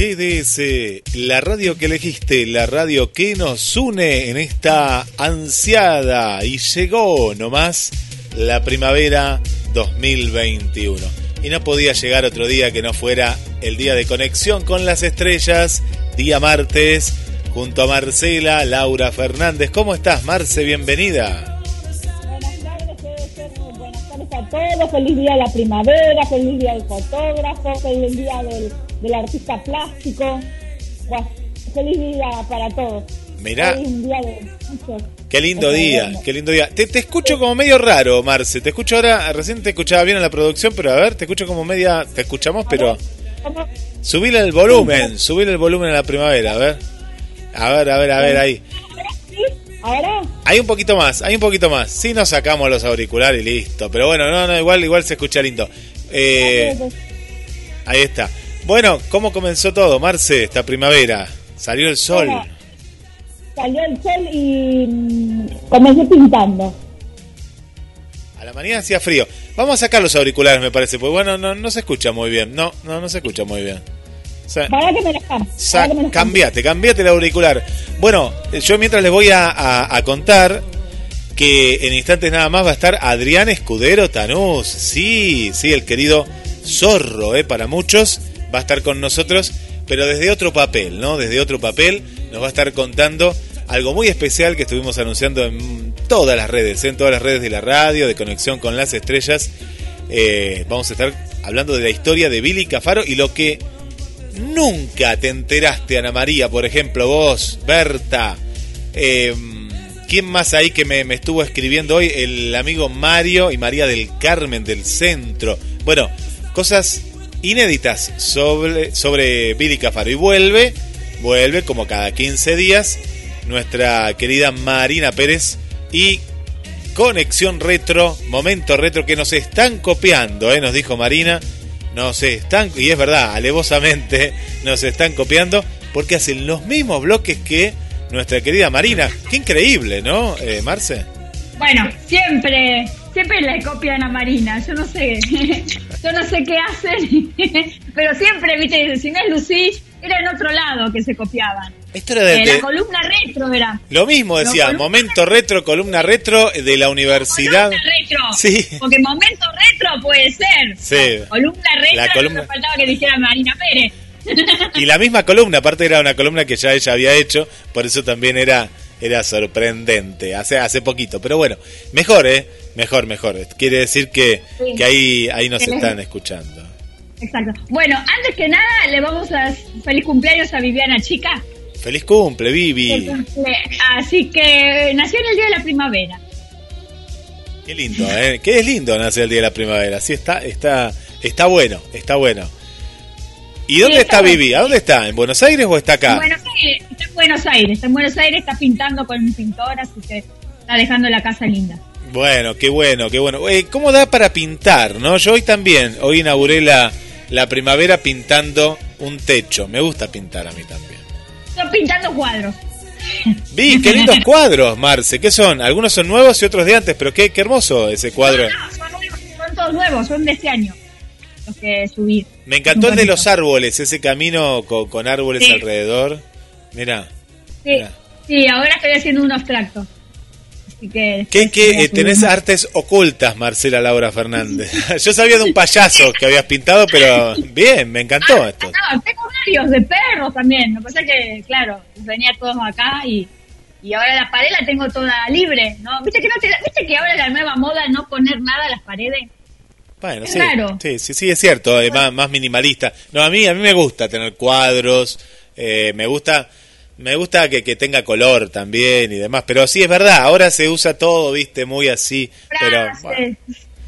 GDS, la radio que elegiste, la radio que nos une en esta ansiada y llegó nomás la primavera 2021 y no podía llegar otro día que no fuera el día de conexión con las estrellas, día martes, junto a Marcela, Laura Fernández. ¿Cómo estás, Marce? Bienvenida. Buenas tardes, a todos. Feliz día de la primavera, feliz día del fotógrafo, feliz día del, del artista plástico. feliz día para todos. Mirá. Feliz día de Qué lindo día, qué lindo día. Te, te, escucho como medio raro, Marce. Te escucho ahora, recién te escuchaba bien en la producción, pero a ver, te escucho como media. Te escuchamos, pero. Subile el volumen, subile el volumen a la primavera, a ver. A ver, a ver, a ver, ahí. ¿Ahora? Hay un poquito más, hay un poquito más. Sí nos sacamos los auriculares y listo. Pero bueno, no, no, igual, igual se escucha lindo. Eh, ahí está. Bueno, ¿cómo comenzó todo, Marce, esta primavera? Salió el sol salió el sol y mm, comencé pintando. A la mañana hacía frío. Vamos a sacar los auriculares, me parece, porque bueno, no, no se escucha muy bien. No, no, no se escucha muy bien. para que me los Cambiate, cambiate el auricular. Bueno, yo mientras les voy a, contar que en instantes nada más va a estar Adrián Escudero Tanús. Sí, sí, el querido zorro, ¿eh? para muchos, va a estar con nosotros, pero desde otro papel, ¿no? Desde otro papel nos va a estar contando algo muy especial que estuvimos anunciando en todas las redes, en todas las redes de la radio, de conexión con las estrellas. Eh, vamos a estar hablando de la historia de Billy Cafaro y lo que nunca te enteraste, Ana María, por ejemplo, vos, Berta. Eh, ¿Quién más ahí que me, estuvo escribiendo hoy? El amigo Mario y María del Carmen del Centro. Bueno, cosas inéditas sobre, sobre Billy Cafaro. Y vuelve, vuelve como cada 15 días nuestra querida Marina Pérez y Conexión Retro, Momento Retro que nos están copiando, ¿eh? nos dijo Marina, nos están, y es verdad, alevosamente nos están copiando porque hacen los mismos bloques que nuestra querida Marina. Qué increíble, ¿no, eh, Marce? Bueno, siempre, siempre le copian a Marina, yo no sé, yo no sé qué hacen, pero siempre, viste, si no es Lucy, era en otro lado que se copiaban. Esto era de, la columna retro era. Lo mismo decía, momento retro, columna retro de la universidad. Columna retro. Sí. Porque momento retro puede ser. Sí. columna retro, la columna... faltaba que dijera Marina Pérez. Y la misma columna, aparte era una columna que ya ella había hecho, por eso también era era sorprendente, hace hace poquito, pero bueno, mejor, ¿eh? Mejor, mejor. Quiere decir que, que ahí ahí nos están escuchando. Exacto. Bueno, antes que nada, le vamos a feliz cumpleaños a Viviana Chica. Feliz cumple, Vivi. Así que nació en el día de la primavera. Qué lindo, ¿eh? Qué es lindo nacer el día de la primavera. Sí, está, está, está bueno, está bueno. ¿Y dónde está, Vivi? ¿A dónde está? ¿En Buenos Aires o está acá? En Buenos Aires, está en Buenos Aires. Está en Buenos Aires, está pintando con un pintor, así que está dejando la casa linda. Bueno, qué bueno, qué bueno. Eh, ¿Cómo da para pintar, no? Yo hoy también, hoy inauguré la, la primavera pintando un techo. Me gusta pintar a mí también. Estoy pintando cuadros. Vi, qué lindos cuadros, Marce. ¿Qué son? Algunos son nuevos y otros de antes, pero qué, qué hermoso ese cuadro. son, todos nuevos, son de este año. Los que subí. Me encantó el de los árboles, ese camino con, árboles alrededor. Mira. Sí, sí, ahora estoy haciendo abstracto. ¿Qué, qué tenés artes ocultas, Marcela Laura Fernández? Yo sabía de un payaso que habías pintado, pero bien, me encantó ah, esto. No, tengo varios de perros también. Lo que pasa es que, claro, venía todos acá y, y ahora la pared la tengo toda libre, ¿no? ¿Viste que, no te, ¿Viste que ahora la nueva moda no poner nada a las paredes? Bueno, sí, sí, sí, sí, es cierto, es más, más minimalista. No, a mí, a mí me gusta tener cuadros, eh, me gusta me gusta que, que, tenga color también y demás, pero sí es verdad, ahora se usa todo, viste, muy así. Pero,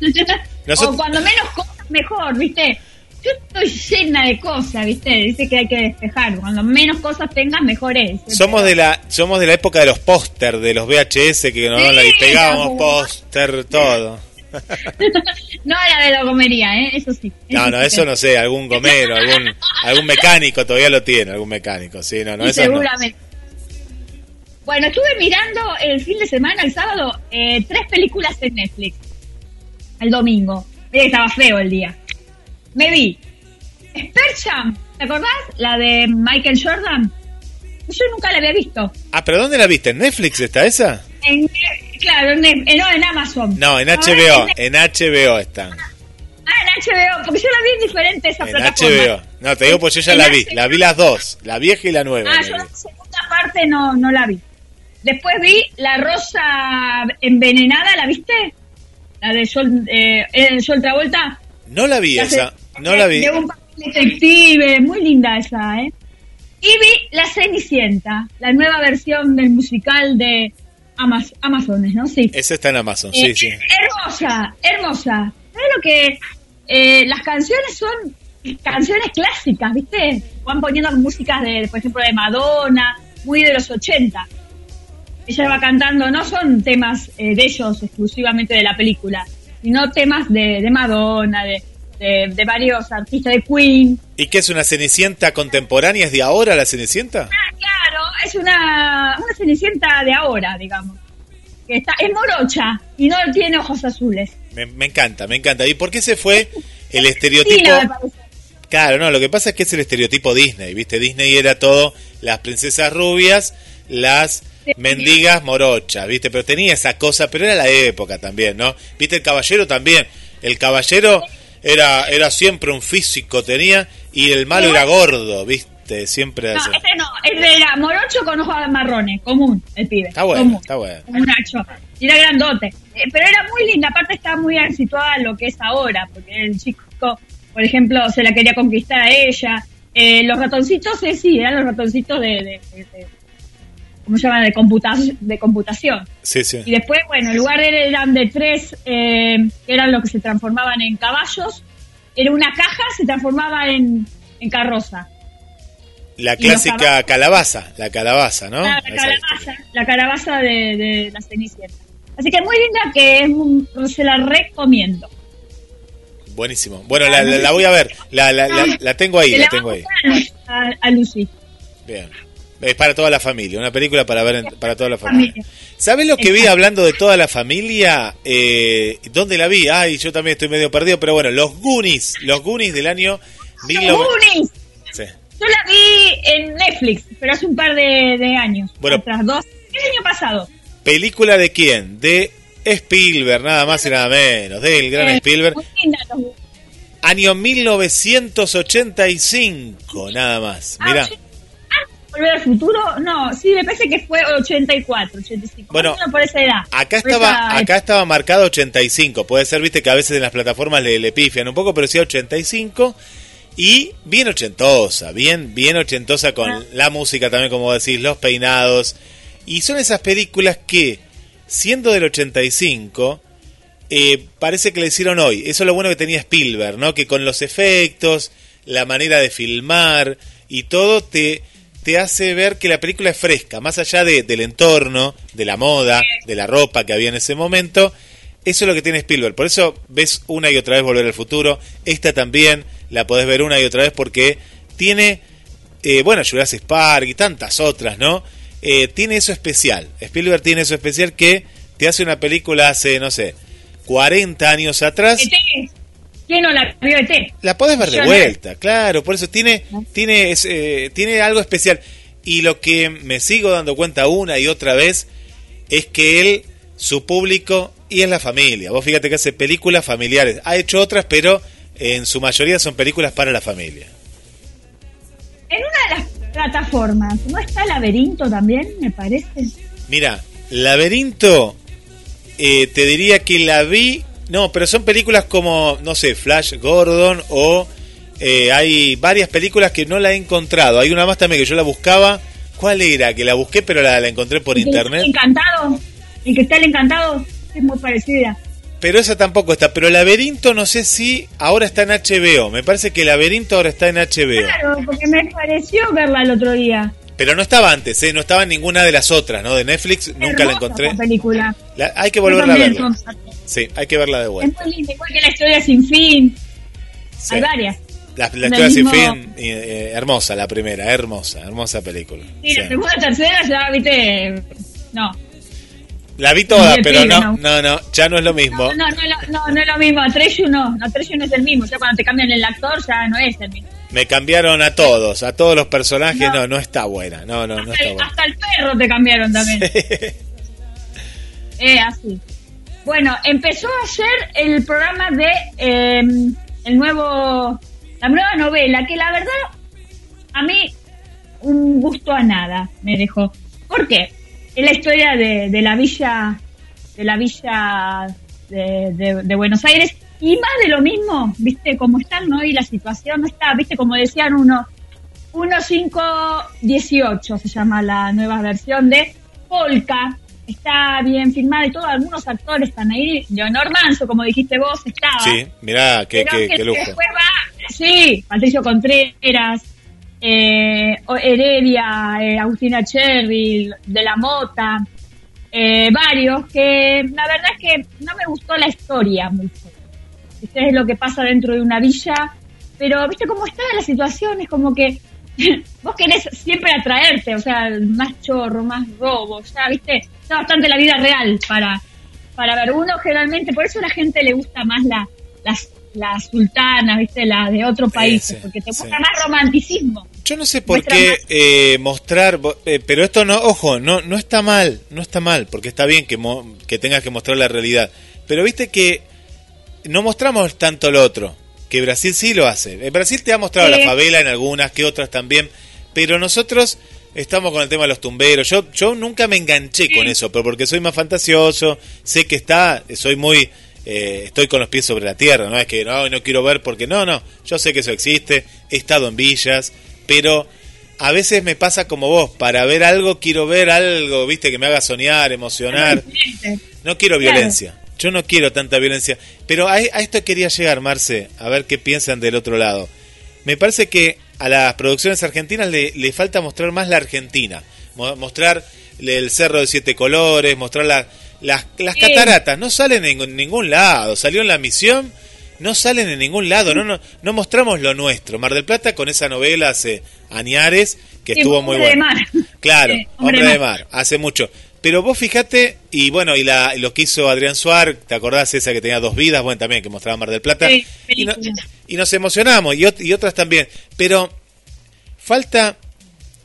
o cuando menos cosas, mejor, ¿viste? Yo estoy llena de cosas, ¿viste? Dice que hay que despejar. Cuando menos cosas tengas, mejor es. Somos de la somos de la época de los póster, de los VHS, que no la pegábamos póster, todo. no la de la comería, ¿eh? Eso sí. No, no, eso no sé. Algún gomero, algún, algún mecánico todavía lo tiene, algún mecánico. Sí, no, no, eso Seguramente. Bueno, estuve mirando el fin de semana, el sábado, eh, tres películas en Netflix. El domingo. Mira estaba feo el día. Me vi Spercham, ¿te acordás? La de Michael Jordan. Yo nunca la había visto. Ah, pero ¿dónde la viste? ¿En Netflix está esa? En, claro, en, no, en Amazon. No, en HBO, en, HBO están. Ah, en HBO, porque yo la vi en diferentes en HBO. No, te digo, pues yo ya la vi. La vi las dos, la vieja y la nueva. Ah, yo la segunda parte no, no la vi. Después vi La Rosa Envenenada, ¿la viste? La de Sol, eh, Sol Travolta. No la vi esa, no la vi. De un detective, muy linda esa, ¿eh? Y vi La Cenicienta, la nueva versión del musical de Amaz Amazones, ¿no? Sí. Esa está en Amazon, sí, eh, sí. Hermosa, hermosa. ¿Sabes lo que...? Eh, las canciones son canciones clásicas, ¿viste? Van poniendo músicas de, por ejemplo, de Madonna, muy de los 80 ella va cantando, no son temas eh, de ellos exclusivamente de la película, sino temas de, de Madonna, de, de, varios artistas de Queen. ¿Y qué es una Cenicienta contemporánea? ¿Es de ahora la Cenicienta? Ah, claro, es una, una Cenicienta de ahora, digamos. Que está, es morocha y no tiene ojos azules. Me, me encanta, me encanta. ¿Y por qué se fue el estereotipo? claro, no, lo que pasa es que es el estereotipo Disney, ¿viste? Disney era todo las princesas rubias, las mendigas morochas, ¿viste? Pero tenía esa cosa, pero era la época también, ¿no? ¿Viste? El caballero también. El caballero era, era siempre un físico, tenía, y el malo era gordo, ¿viste? Siempre. No, este no, este era morocho con ojos marrones, común, el pibe. Está bueno, está bueno. Un nacho. Y era grandote. Eh, pero era muy linda, aparte está muy situada en lo que es ahora, porque el chico, por ejemplo, se la quería conquistar a ella. Eh, los ratoncitos, eh, sí, eran los ratoncitos de ¿cómo se llama? De, computación, de computación. Sí, sí. Y después, bueno, en lugar de, eran de tres, eh, que eran los que se transformaban en caballos, era una caja, se transformaba en, en carroza. La clásica calabaza, la calabaza, ¿no? la calabaza, la calabaza de, de la Cenicienta. Así que muy linda que se la recomiendo. Buenísimo. Bueno, la, la, voy a ver. La, la, la, tengo ahí, la tengo ahí. A, a Lucy. Bien. Es para toda la familia, una película para ver para toda la familia. ¿Sabes lo que vi hablando de toda la familia? Eh, ¿Dónde la vi? Ay, yo también estoy medio perdido, pero bueno, los Goonies, los Goonies del año... ¡Los Goonies! Sí. Yo la vi en Netflix, pero hace un par de, años. Bueno, dos. El año pasado. ¿Película de quién? De Spielberg, nada más y nada menos, del gran eh, Spielberg. Año 1985, nada más. Ah, Mira. Volver al futuro, no, sí, me parece que fue 84, 85. Bueno, por esa edad. Acá estaba, acá estaba marcado 85. Puede ser, viste, que a veces en las plataformas le, le pifian un poco, pero sí 85. Y bien ochentosa, bien, bien ochentosa con ah. la música también, como decís, los peinados. Y son esas películas que, siendo del 85, eh, parece que le hicieron hoy. Eso es lo bueno que tenía Spielberg, ¿no? Que con los efectos, la manera de filmar y todo te te hace ver que la película es fresca, más allá de, del entorno, de la moda, de la ropa que había en ese momento. Eso es lo que tiene Spielberg. Por eso ves una y otra vez Volver al Futuro. Esta también la podés ver una y otra vez porque tiene, eh, bueno, Jurassic Park y tantas otras, ¿no? Eh, tiene eso especial. Spielberg tiene eso especial que te hace una película hace, no sé, 40 años atrás. ¿Quién no la vio La podés ver de vuelta, claro, por eso tiene, tiene, eh, tiene algo especial. Y lo que me sigo dando cuenta una y otra vez es que él, su público, y es la familia. Vos fíjate que hace películas familiares. Ha hecho otras, pero en su mayoría son películas para la familia. En una de las plataformas, ¿no está Laberinto también, me parece? Mira, Laberinto, eh, te diría que la vi no, pero son películas como, no sé, Flash Gordon o eh, hay varias películas que no la he encontrado. Hay una más también que yo la buscaba. ¿Cuál era? Que la busqué, pero la, encontré por internet. Encantado. El que está el encantado es muy parecida. pero esa tampoco está. Pero Laberinto no sé si ahora está en HBO. Me parece que Laberinto ahora está en HBO. Claro, porque me pareció verla el otro día. Pero no estaba antes, ¿eh? no estaba en ninguna de las otras, ¿no? De Netflix nunca la encontré. Película. La- hay que volverla a ver. Sí, hay que verla de Es vuelta. muy linda, igual que la historia sin fin. Sí. Hay varias. La, historia sin fin, eh, hermosa la primera, hermosa, hermosa película. Sí, la Sí. segunda, tercera ya, viste. No. La vi toda, pero pibe, no, no, no, ya no es lo mismo. No, no, no, no, no, es lo mismo. Atreyu no. Atreyu no es el mismo. Ya cuando te cambian el actor, ya no es el mismo. Me cambiaron a todos, a todos los personajes, no, No. no, está buena, no, no, no está el, buena. hasta el perro te cambiaron también. Eh, así. Bueno, empezó ayer el programa de eh, el nuevo, la nueva novela, que la verdad a mí un gusto a nada me dejó. ¿Por qué? Es la historia de, de la villa, de la villa de, de- Buenos Aires y más de lo mismo, viste, como están hoy la situación no está, viste, como decían uno, 1518 se llama la nueva versión de Polka. Está bien filmada y todo, algunos actores están ahí. Leonor Manso, como dijiste vos, estaba. Sí, mirá, qué, que qué lujo. después va, sí, Patricio Contreras, eh, Heredia, eh, Agustina Cherry, De la Mota, eh, varios, que la verdad es que no me gustó la historia mucho. Viste, es lo que pasa dentro de una villa, pero viste cómo está la situación, es como que vos querés siempre atraerte, o sea, más chorro, más robo, ya, viste, bastante la vida real para, para ver. Uno generalmente, por eso a la gente le gusta más la, las, la sultana, viste, la de otro país, sí, porque te sí. gusta más romanticismo. Yo no sé por Muestra qué eh, mostrar, eh, pero esto no, ojo, no, no está mal, no está mal, porque está bien que, mo- que tengas que mostrar la realidad. Pero viste que no mostramos tanto lo otro, que Brasil sí lo hace. Brasil te ha mostrado Sí. la favela en algunas, que otras también, pero nosotros estamos con el tema de los tumberos. Yo, yo nunca me enganché con eso, pero porque soy más fantasioso, sé que está, soy muy... eh, estoy con los pies sobre la tierra, no es que no, no quiero ver porque no, no, yo sé que eso existe, he estado en villas, pero a veces me pasa como vos, para ver algo quiero ver algo, viste, que me haga soñar, emocionar. No quiero Claro. violencia. Yo no quiero tanta violencia. Pero a, a esto quería llegar, Marce, a ver qué piensan del otro lado. Me parece que a las producciones argentinas le, le falta mostrar más la Argentina. Mo- mostrar el Cerro de Siete Colores, mostrar la- las, las Sí. cataratas. No salen en ningún- lado. Salió en la misión, no salen en ningún lado. No, no, no mostramos lo nuestro. Mar del Plata con esa novela hace Añares, que Sí, estuvo muy buena. Mar. Claro, Hombre, de mar. hace mucho. Pero vos fijate, y bueno, y la, lo que hizo Adrián Suar, ¿te acordás esa que tenía dos vidas? Bueno, también que mostraba Mar del Plata. Sí, y, no- y nos emocionamos, y, ot- y otras también. Pero falta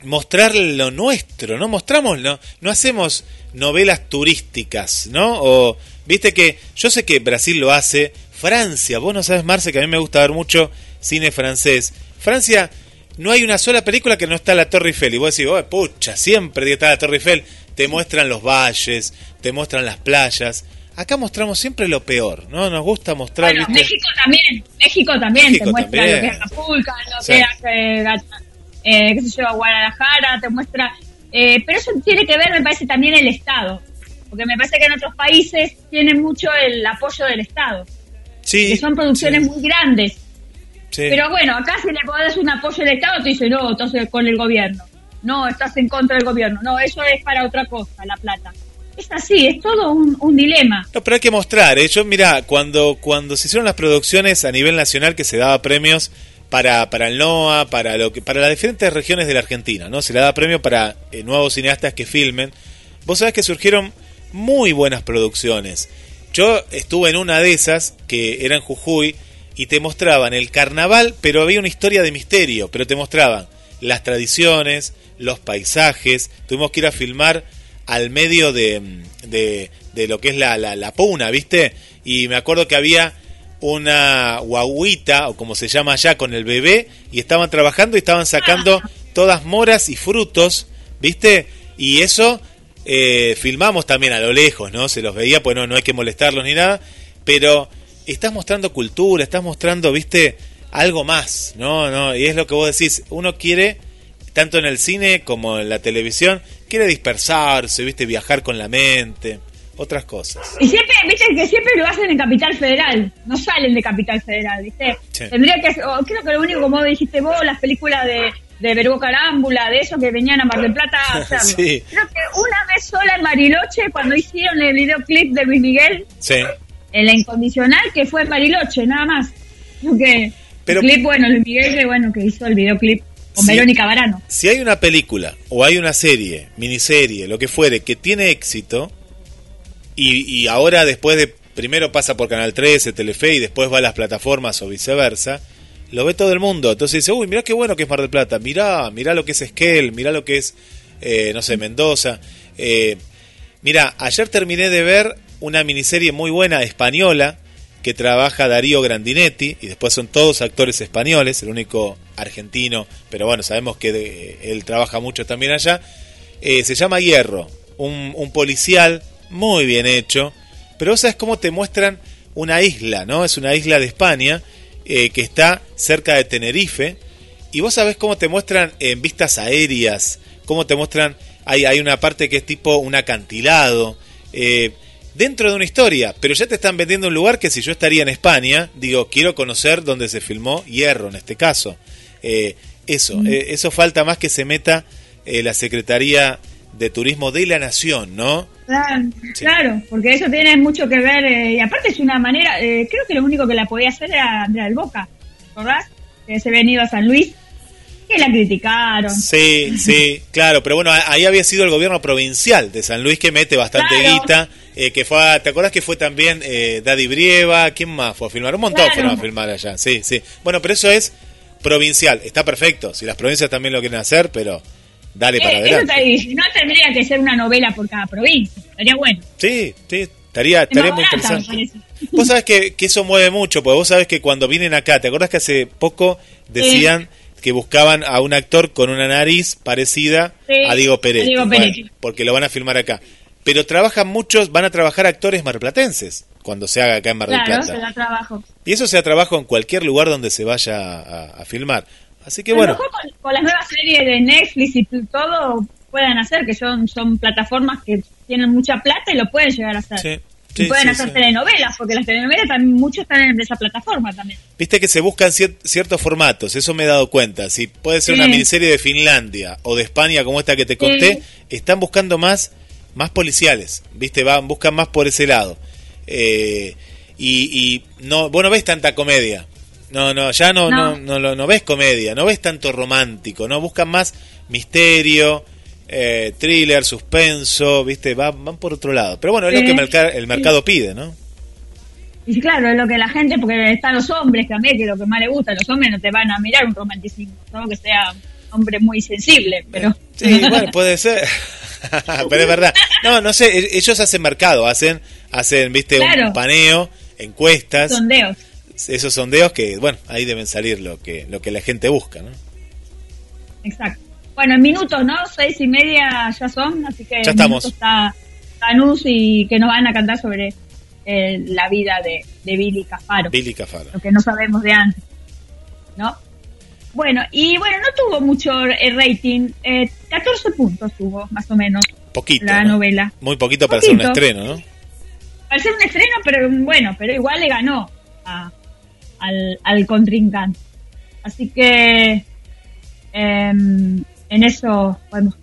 mostrar lo nuestro, no mostramos, no, no hacemos novelas turísticas, ¿no? O, viste que, yo sé que Brasil lo hace, Francia, vos no sabes, Marce, que a mí me gusta ver mucho cine francés. Francia, no hay una sola película que no está la Torre Eiffel. Y vos decís, oh, pucha, siempre está la Torre Eiffel. Te muestran los valles, te muestran las playas. Acá mostramos siempre lo peor, ¿no? Nos gusta mostrar, Bueno, ¿viste? México también, México también México te muestra también. lo que es Acapulco, lo Sí. que es, eh, eh, qué sé yo, Guadalajara, te muestra... eh, pero eso tiene que ver, me parece, también el Estado, porque me parece que en otros países tienen mucho el apoyo del Estado, Sí, que son producciones sí, muy grandes. sí. Pero bueno, acá si le podés un apoyo del Estado, te dice, no, estás con el gobierno. No, estás en contra del gobierno. No, eso es para otra cosa, la plata. Es así, es todo un, dilema. No, pero hay que mostrar, ¿eh? Yo, mira, cuando, cuando se hicieron las producciones a nivel nacional que se daba premios para, para el NOA, para lo que, para las diferentes regiones de la Argentina, ¿no? Se le daba premio para eh, nuevos cineastas que filmen. Vos sabés que surgieron muy buenas producciones. Yo estuve en una de esas, que era en Jujuy, y te mostraban el carnaval, pero había una historia de misterio, pero te mostraban las tradiciones, los paisajes, tuvimos que ir a filmar al medio de, de, de lo que es la, la, la puna, ¿viste? Y me acuerdo que había una guaguita, o como se llama allá, con el bebé, y estaban trabajando y estaban sacando todas moras y frutos, ¿viste? Y eso eh, filmamos también a lo lejos, ¿no? Se los veía, pues no, no hay que molestarlos ni nada, pero estás mostrando cultura, estás mostrando, ¿viste? Algo más, ¿no? no Y es lo que vos decís, uno quiere, tanto en el cine como en la televisión, quiere dispersarse, ¿viste? Viajar con la mente. otras cosas. Y siempre, viste que siempre lo hacen en Capital Federal, no salen de Capital Federal, viste. Sí. Tendría que, o creo que lo único, como dijiste vos, las películas de, de Verbo Carámbula, de esos que venían a Mar del Plata a hacerlo. Sí. Creo que una vez sola en Bariloche, cuando hicieron el videoclip de Luis Miguel, Sí. en la incondicional, que fue en Bariloche, nada más. Creo que Pero- el clip, bueno, Luis Miguel, que bueno, que hizo el videoclip con Sí. Verónica Barano. Si hay una película o hay una serie, miniserie, lo que fuere, que tiene éxito y, y ahora después de, primero pasa por Canal 13, Telefe y después va a las plataformas o viceversa, lo ve todo el mundo. Entonces dice, uy, mirá qué bueno que es Mar del Plata, mirá, mirá lo que es Esquel, mirá lo que es, eh, no sé, Mendoza. Eh, mira, ayer terminé de ver una miniserie muy buena española que trabaja Darío Grandinetti y después son todos actores españoles, el único argentino, pero bueno, sabemos que él trabaja mucho también allá. Eh, se llama Hierro, un, un policial muy bien hecho, pero sabes cómo te muestran una isla, ¿no? Es una isla de España eh, que está cerca de Tenerife y vos sabés cómo te muestran en vistas aéreas, cómo te muestran, hay, hay una parte que es tipo un acantilado, eh, dentro de una historia, pero ya te están vendiendo un lugar que si yo estaría en España, digo, quiero conocer dónde se filmó Hierro en este caso. Eh, eso, eh, eso falta más que se meta eh, la Secretaría de Turismo de la Nación, ¿no? Claro, Sí. claro, porque eso tiene mucho que ver, eh, y aparte es una manera, eh, creo que lo único que la podía hacer era Andrea del Boca, ¿verdad? Que se había venido a San Luis, que la criticaron. Sí, sí, claro, pero bueno, ahí había sido el gobierno provincial de San Luis que mete bastante Claro. guita, eh, que fue, a- ¿te acuerdas que fue también eh, Daddy Brieva? ¿Quién más fue a filmar? Un montón Claro. fueron a filmar allá, sí, sí. Bueno, pero eso es provincial, está perfecto, si las provincias también lo quieren hacer, pero dale para Eh, eso adelante. te- y no tendría que ser una novela por cada provincia, estaría bueno. Sí, sí, estaría, Es estaría muy barata, interesante. Vos sabés que, que eso mueve mucho, porque vos sabés que cuando vienen acá, ¿te acordás que hace poco decían que buscaban a un actor con una nariz parecida Sí, a Diego a Diego Bueno, Peretti. porque lo van a filmar acá. Pero trabajan muchos, van a trabajar actores marplatenses cuando se haga acá en Mar del Claro, Plata. se da trabajo. Y eso se trabajo en cualquier lugar donde se vaya a, a filmar. Así que a lo bueno, mejor con, con las nuevas series de Netflix y todo pueden hacer, que son, son plataformas que tienen mucha plata y lo pueden llegar a hacer. sí, y pueden sí, hacer telenovelas, porque las telenovelas también muchos están en esa plataforma también. Viste que se buscan cier- ciertos formatos, eso me he dado cuenta. Si puede ser una miniserie de Finlandia o de España como esta que te conté, están buscando más más policiales, viste, van buscan más por ese lado. Eh, y, y no, vos no ves tanta comedia. No, no, ya no, no. No. No, no ves comedia, no ves tanto romántico, no buscan más misterio, eh, thriller, suspenso, viste, van, van por otro lado. Pero bueno, es lo que el merca- el mercado pide, ¿no? Y claro, es lo que la gente, porque están los hombres también, que es lo que más les gusta, los hombres no te van a mirar un romanticismo, no que sea un hombre muy sensible, pero... Sí, bueno, puede ser. Pero es verdad. No, no sé, e- ellos hacen mercado, hacen, hacen, viste, un paneo, encuestas, Sondeos. esos sondeos que, bueno, ahí deben salir lo que, lo que la gente busca, ¿no? Exacto. Bueno, en minutos, ¿no? Seis y media ya son, así que Ya estamos. está Tanús y que nos van a cantar sobre eh, la vida de, de Billy Cafaro, Billy Cafaro. lo que no sabemos de antes, ¿no? Bueno, y bueno, no tuvo mucho eh, rating, eh, 14 puntos tuvo, más o menos, Poquito. la ¿no? novela. Muy poquito para hacer un estreno, ¿no? Al ser un estreno, pero bueno, pero igual le ganó a- al, al contrincante. Así que em, en eso podemos.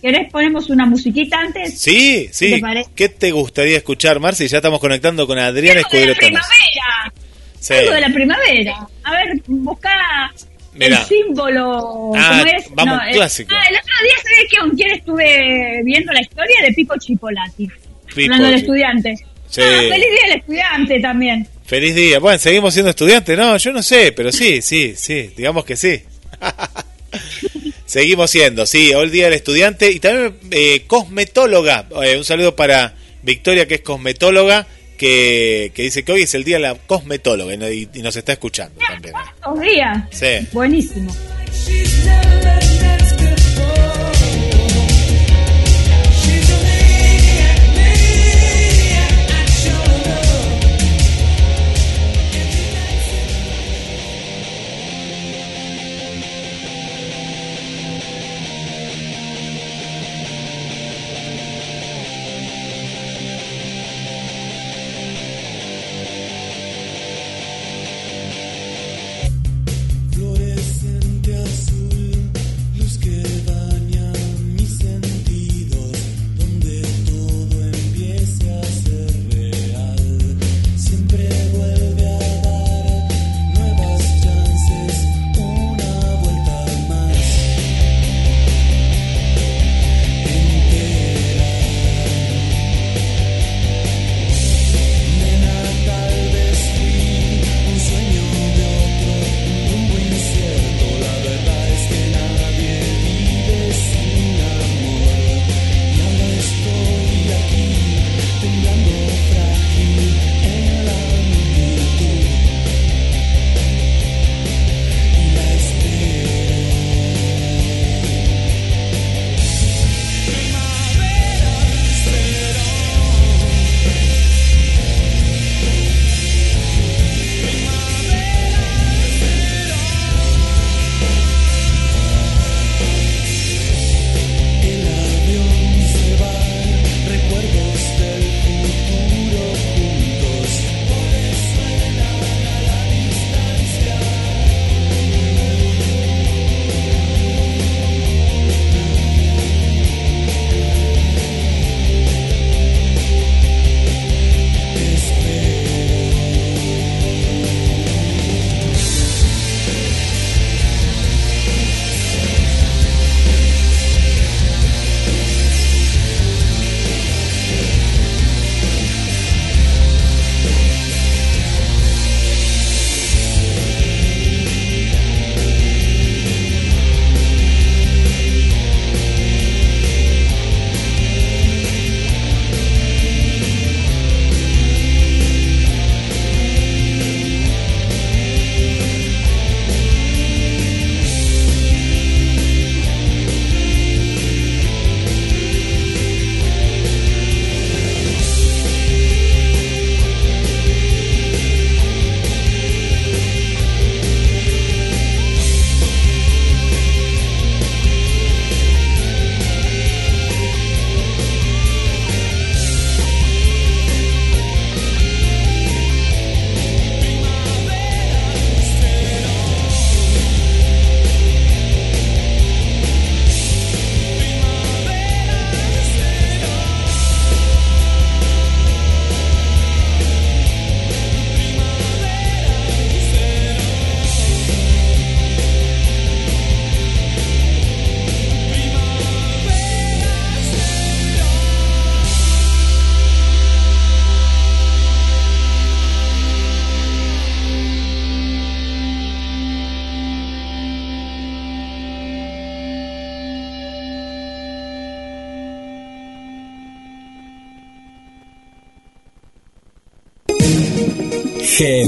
¿Querés ponemos una musiquita antes? Sí, sí. ¿Qué te parece? ¿Qué te gustaría escuchar, Marci? Ya estamos conectando con Adrián Algo de Escudero la primavera. Sí. Algo de la primavera. A ver, busca Mirá. el símbolo. Ah, ¿cómo es? vamos, clásico. ah, el otro día, ¿sabés que con quién estuve viendo la historia de Pipo Chipolati? Pipo, Hablando del sí. estudiante. Sí. Ah, feliz día del estudiante también. Feliz día. Bueno, seguimos siendo estudiantes, ¿no? Yo no sé, pero sí, sí, sí, digamos que sí. seguimos siendo, sí, hoy el día del estudiante y también eh, cosmetóloga. Eh, un saludo para Victoria, que es cosmetóloga, que, que dice que hoy es el día de la cosmetóloga y, no- y- y nos está escuchando también. ¿Cuántos días? Sí. Buenísimo.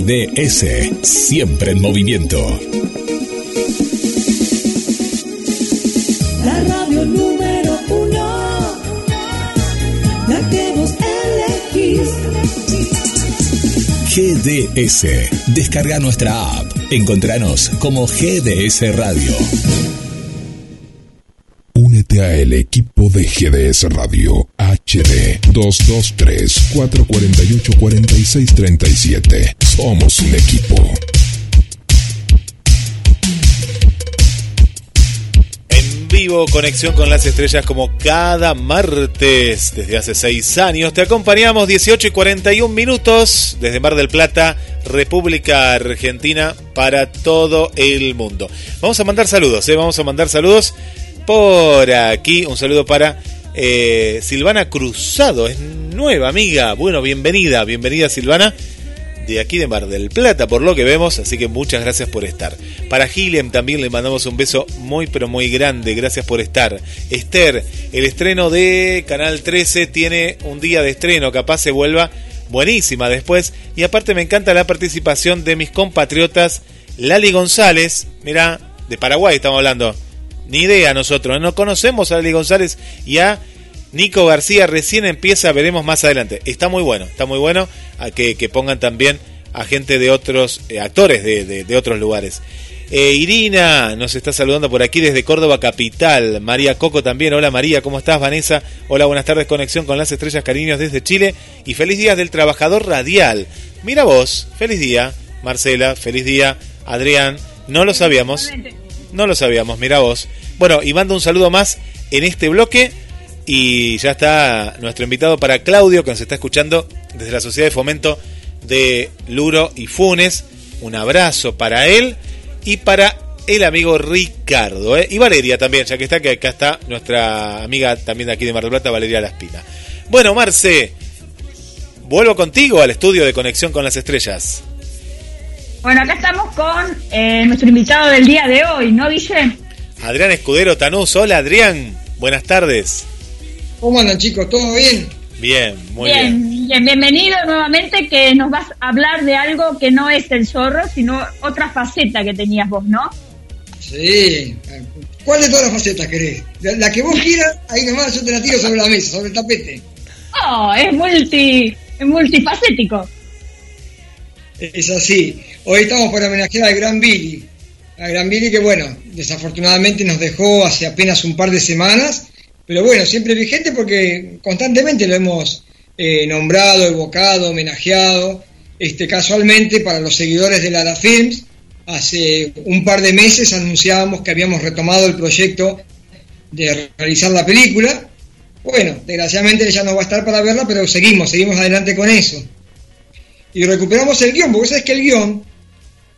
GDS, siempre en movimiento. La radio número uno, la que vos elegís. GDS, descarga nuestra app. Encontranos como GDS Radio. Únete a el equipo de GDS Radio 223-448-4637. Somos un equipo. En vivo, conexión con las estrellas como cada martes. Desde hace seis años te acompañamos 18 y 41 minutos desde Mar del Plata, República Argentina, para todo el mundo. Vamos a mandar saludos, ¿eh? vamos a mandar saludos por aquí. Un saludo para eh, Silvana Cruzado, es nueva amiga. Bueno, bienvenida, bienvenida Silvana de aquí de Mar del Plata, por lo que vemos, así que muchas gracias por estar. Para Gilliam también le mandamos un beso muy pero muy grande, gracias por estar. Esther, el estreno de Canal 13 tiene un día de estreno, capaz se vuelva buenísima después. Y aparte me encanta la participación de mis compatriotas Lali González, mira, de Paraguay estamos hablando. Ni idea nosotros, no conocemos a Lali González y a Nico García recién empieza, veremos más adelante. Está muy bueno, está muy bueno a que, pongan también a gente de otros, eh, actores de, de- de otros lugares. Eh, Irina nos está saludando por aquí desde Córdoba Capital. María Coco también. Hola María, ¿cómo estás? Vanessa. Hola, buenas tardes. Conexión con las estrellas cariños desde Chile. Y feliz día del trabajador radial. Mira vos, feliz día. Marcela, feliz día. Adrián, no lo sabíamos. No lo sabíamos, mira vos. Bueno, y mando un saludo más en este bloque. Y ya está nuestro invitado para Claudio, que nos está escuchando desde la Sociedad de Fomento de Luro y Funes. Un abrazo para él y para el amigo Ricardo. ¿eh? Y Valeria también, ya que está, que acá está nuestra amiga también de aquí de Mar del Plata, Valeria Laspina. Bueno, Marce, vuelvo contigo al estudio de Conexión con las Estrellas. Bueno, acá estamos con eh, nuestro invitado del día de hoy, ¿no, Guille? Adrián Escudero Tanús. Hola, Adrián. Buenas tardes. ¿Cómo andan chicos? ¿Todo bien? Bien, muy bien. bien, bien, bienvenido nuevamente que nos vas a hablar de algo que no es el zorro, sino otra faceta que tenías vos, ¿no? Sí. ¿Cuál de todas las facetas querés? La, la que vos quieras, ahí nomás yo te la tiro sobre la mesa, sobre el tapete. Oh, es multi, es multifacético. Es así. Hoy estamos para homenajear al Gran Billy. Al Gran Billy que, bueno, desafortunadamente nos dejó hace apenas un par de semanas, pero bueno, siempre vigente porque constantemente lo hemos eh, nombrado, evocado, homenajeado. Este, casualmente, para los seguidores de Lara Films, hace un par de meses anunciábamos que habíamos retomado el proyecto de realizar la película. Bueno, desgraciadamente ya no va a estar para verla, pero seguimos, seguimos adelante con eso y recuperamos el guion, porque sabes que el guion,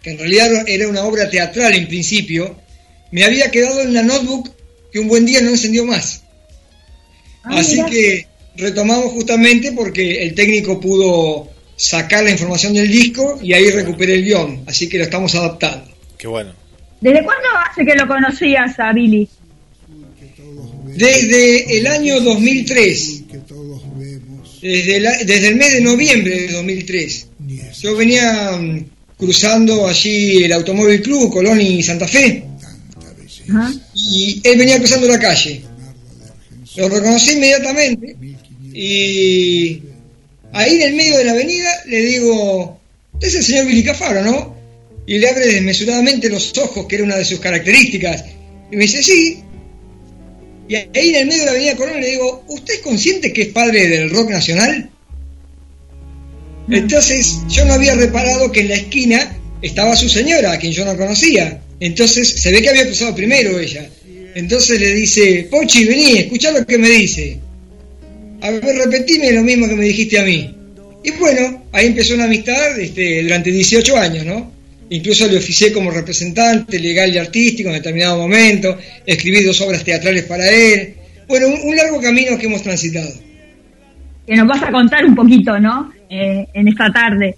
que en realidad era una obra teatral en principio, me había quedado en la notebook que un buen día no encendió más. Ah, Así mira. que retomamos justamente porque el técnico pudo sacar la información del disco y ahí recuperé el guion, así que lo estamos adaptando. Qué bueno. ¿Desde cuándo hace que lo conocías a Billy? Desde el año 2003, desde, la- desde el mes de noviembre de 2003, yo venía mm, cruzando allí el Automóvil Club, Colón y Santa Fe, y él venía cruzando la calle. Lo reconocí inmediatamente y ahí en el medio de la avenida le digo, "Usted es el señor Billy Cafaro, ¿no? Y le abre desmesuradamente los ojos, que era una de sus características. Y me dice, sí. Y ahí en el medio de la avenida Colón le digo, ¿usted es consciente que es padre del rock nacional? Entonces yo no había reparado que en la esquina estaba su señora, a quien yo no conocía. Entonces se ve que había cruzado primero ella. Entonces le dice, Pochi, vení, escuchá lo que me dice. A ver, repetime lo mismo que me dijiste a mí. Y bueno, ahí empezó una amistad este, durante 18 años, ¿no? Incluso le oficié como representante legal y artístico en determinado momento, escribí dos obras teatrales para él. Bueno, un, un largo camino que hemos transitado. Que nos vas a contar un poquito, ¿no? Eh, en esta tarde.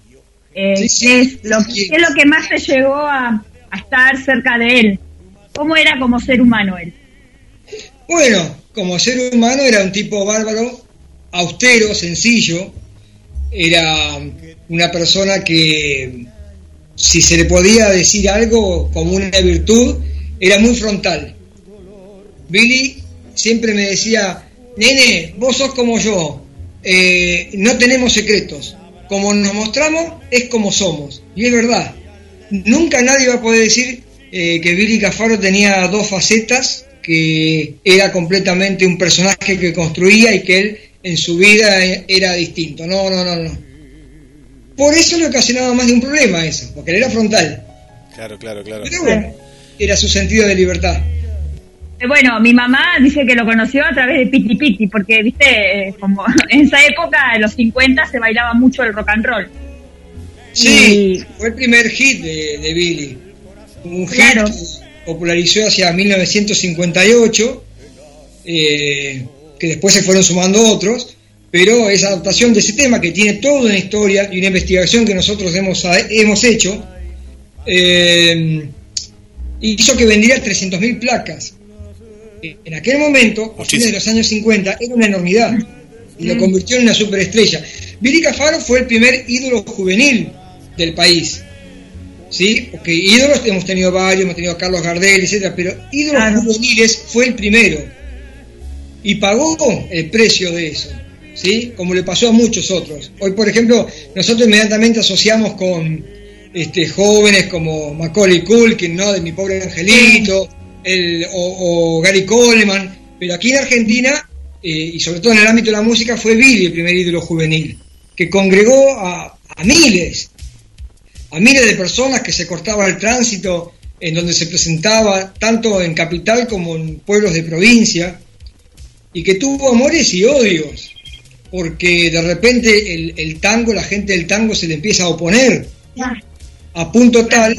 Eh, Sí, sí, ¿qué, es lo, sí. qué es lo que más te llegó a, a estar cerca de él? ¿Cómo era como ser humano él? Bueno, como ser humano era un tipo bárbaro, austero, sencillo, era una persona que si se le podía decir algo como una virtud, era muy frontal. Billy siempre me decía, nene, vos sos como yo, eh, no tenemos secretos, como nos mostramos es como somos, y es verdad. Nunca nadie va a poder decir eh, que Billy Cafaro tenía dos facetas, que era completamente un personaje que construía y que él en su vida era distinto. No, no, no, no. Por eso le ocasionaba más de un problema eso, porque él era frontal. Claro, claro, claro. Pero bueno, era su sentido de libertad. Eh, Bueno, mi mamá dice que lo conoció a través de Piti Piti, porque, viste, Eh, como en esa época, en los 50, se bailaba mucho el rock and roll. Sí, fue el primer hit de, de Billy. Un hit Claro. que popularizó hacia 1958, eh, que después se fueron sumando otros, pero esa adaptación de ese tema que tiene toda una historia y una investigación que nosotros hemos, hemos hecho, eh, hizo que vendiera 300.000 placas. En aquel momento, a fines de los años 50, era una enormidad y lo convirtió en una superestrella. Billy Cafaro fue el primer ídolo juvenil del país. ¿Sí? Porque ídolos hemos tenido varios, hemos tenido a Carlos Gardel, etcétera, pero ídolos Claro. juveniles fue el primero. Y pagó el precio de eso. ¿Sí? Como le pasó a muchos otros. Hoy, por ejemplo, nosotros inmediatamente asociamos con este, jóvenes como Macaulay Culkin, ¿no? De Mi Pobre Angelito, el, o, Gary Coleman, pero aquí en Argentina, eh, y sobre todo en el ámbito de la música, fue Billy el primer ídolo juvenil, que congregó a, a miles, a miles de personas que se cortaba el tránsito en donde se presentaba tanto en capital como en pueblos de provincia, y que tuvo amores y odios, porque de repente el, tango, la gente del tango se le empieza a oponer, a punto tal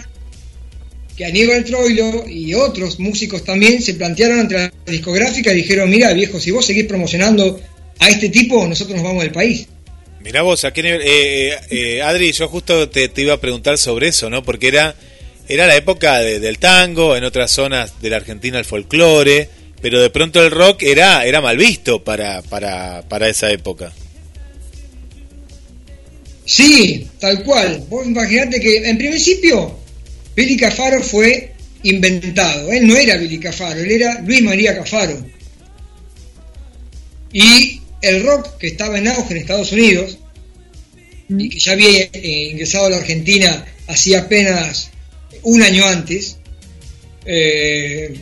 que Aníbal Troilo y otros músicos también se plantearon ante la discográfica y dijeron, mira viejo, si vos seguís promocionando a este tipo, nosotros nos vamos del país. Mirá vos, ¿a qué nivel? Eh, eh, eh, Adri, yo justo te, iba a preguntar sobre eso, ¿no? Porque era, era la época de- del tango, en otras zonas de la Argentina el folclore, pero de pronto el rock era, era mal visto para, para, para esa época. Sí, tal cual. Vos imaginate que en principio Billy Cafaro fue inventado. Él no era Billy Cafaro, él era Luis María Cafaro. Y el rock que estaba en auge en Estados Unidos y que ya había eh, ingresado a la Argentina hacía apenas un año antes, eh,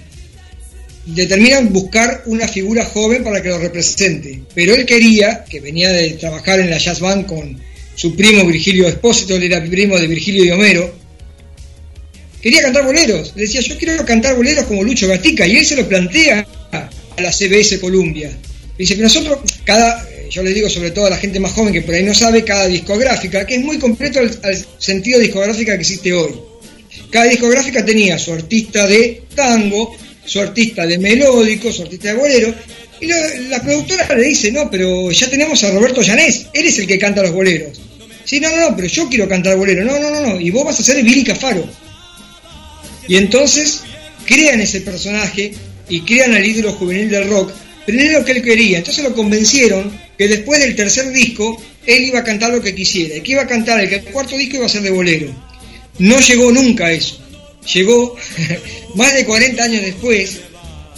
determinan buscar una figura joven para que lo represente. Pero él quería, que venía de trabajar en la jazz band con su primo Virgilio Espósito, él era primo de Virgilio y Homero, quería cantar boleros. Le decía, yo quiero cantar boleros como Lucho Gatica, y él se lo plantea a la CBS Columbia. Dice que nosotros, cada, eh, yo le digo sobre todo a la gente más joven que por ahí no sabe, cada discográfica, que es muy completo al, al sentido discográfica que existe hoy. Cada discográfica tenía su artista de tango, artista de melódico, su artista de bolero, y la, productora le dice, no, pero ya tenemos a Roberto Llanés, él es el que canta los boleros. Sí, no, no, no, pero yo quiero cantar bolero, no, no, no, no, y vos vas a ser Billy Cafaro. Y entonces crean ese personaje y crean al ídolo juvenil del rock, pero era lo que él quería. Entonces lo convencieron que después del tercer disco él iba a cantar lo que quisiera, y que iba a cantar el el cuarto disco iba a ser de bolero. No llegó nunca a eso. Llegó más de 40 años después,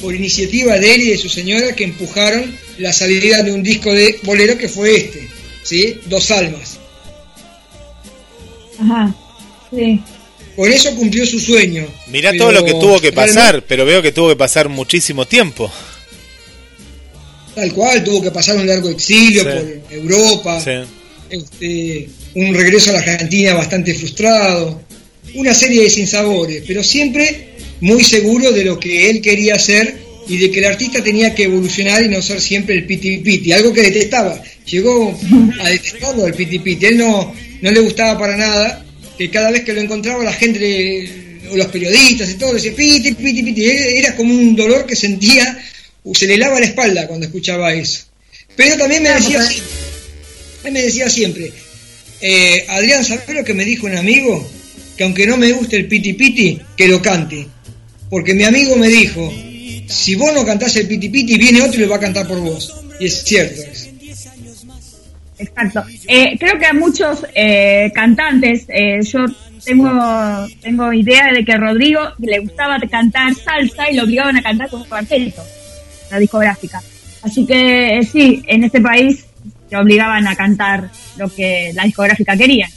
por iniciativa de él y de su señora, que empujaron la salida de un disco de bolero que fue este, ¿sí? Dos almas. Ajá, sí. Por eso cumplió su sueño. Mirá Pero todo lo que tuvo que pasar, realmente- pero veo que tuvo que pasar muchísimo tiempo. Tal cual, tuvo que pasar un largo exilio Sí. por Europa, Sí. este, un regreso a la Argentina bastante frustrado, una serie de sinsabores, pero siempre muy seguro de lo que él quería hacer y de que el artista tenía que evolucionar y no ser siempre el piti piti, algo que detestaba. Llegó a detestarlo el piti piti, él no, no le gustaba para nada, que cada vez que lo encontraba la gente, le- o los periodistas y todo, decía piti piti piti, era como un dolor que sentía, se le lava la espalda cuando escuchaba eso. Pero también me decía él me decía siempre, eh, Adrián, ¿sabes lo que me dijo un amigo? Que aunque no me guste el piti piti, que lo cante. Porque mi amigo me dijo, si vos no cantás el piti piti, viene otro y lo va a cantar por vos. Y es cierto exacto. Eh, creo que a muchos eh, cantantes, eh, yo tengo tengo idea de que a Rodrigo le gustaba cantar salsa y lo obligaban a cantar con cuarteto, la discográfica. Así que eh, sí, en este país te obligaban a cantar lo que la discográfica quería.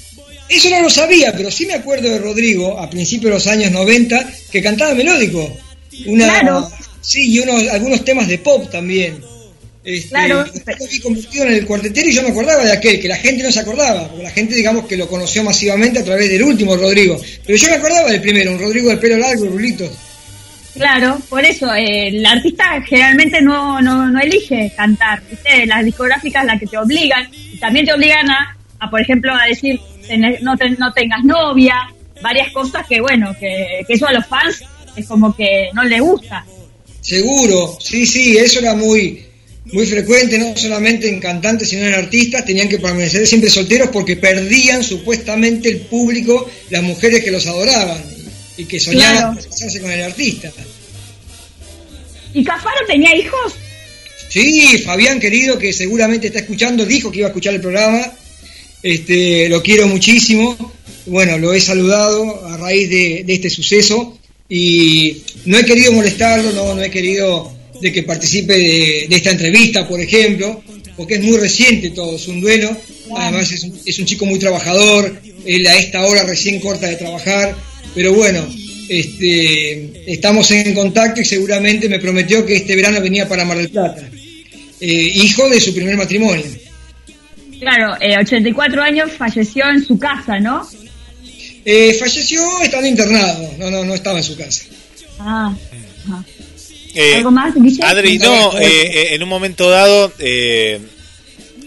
Eso no lo sabía, pero sí me acuerdo de Rodrigo a principios de los años 90 que cantaba melódico. Una, Claro. Sí, y unos, algunos temas de pop también. Este, Claro. vi convertido en el cuartetero y yo me acordaba de aquel, que la gente no se acordaba, porque la gente digamos que lo conoció masivamente a través del último Rodrigo. Pero yo me acordaba del primero, un Rodrigo de pelo largo y rulitos. Claro, por eso eh, el artista generalmente no, no, no elige cantar, ¿viste? Las discográficas las que te obligan, y también te obligan a, a, por ejemplo, a decir no, te- no tengas novia, varias cosas que, bueno, que, que eso a los fans es como que no les gusta. Seguro, sí, sí, eso era muy, muy frecuente, no solamente en cantantes, sino en artistas, tenían que permanecer siempre solteros porque perdían supuestamente el público, las mujeres que los adoraban y que soñaban Claro. casarse con el artista. ¿Y Cafaro tenía hijos? Sí, Fabián querido, que seguramente está escuchando, dijo que iba a escuchar el programa, este, lo quiero muchísimo, bueno, lo he saludado a raíz de, de este suceso. Y no he querido molestarlo, no, no he querido de que participe de, de esta entrevista, por ejemplo, porque es muy reciente todo, es un duelo, además es un, es un chico muy trabajador, él a esta hora recién corta de trabajar, pero bueno, este, estamos en contacto y seguramente me prometió que este verano venía para Mar del Plata, Eh, hijo de su primer matrimonio. Claro, eh, 84 años falleció en su casa, ¿no? Eh, falleció estando internado, no, no, no estaba en su casa. Ah. Eh, ¿Algo más, Guille? Adri, no, eh, eh, en un momento dado eh,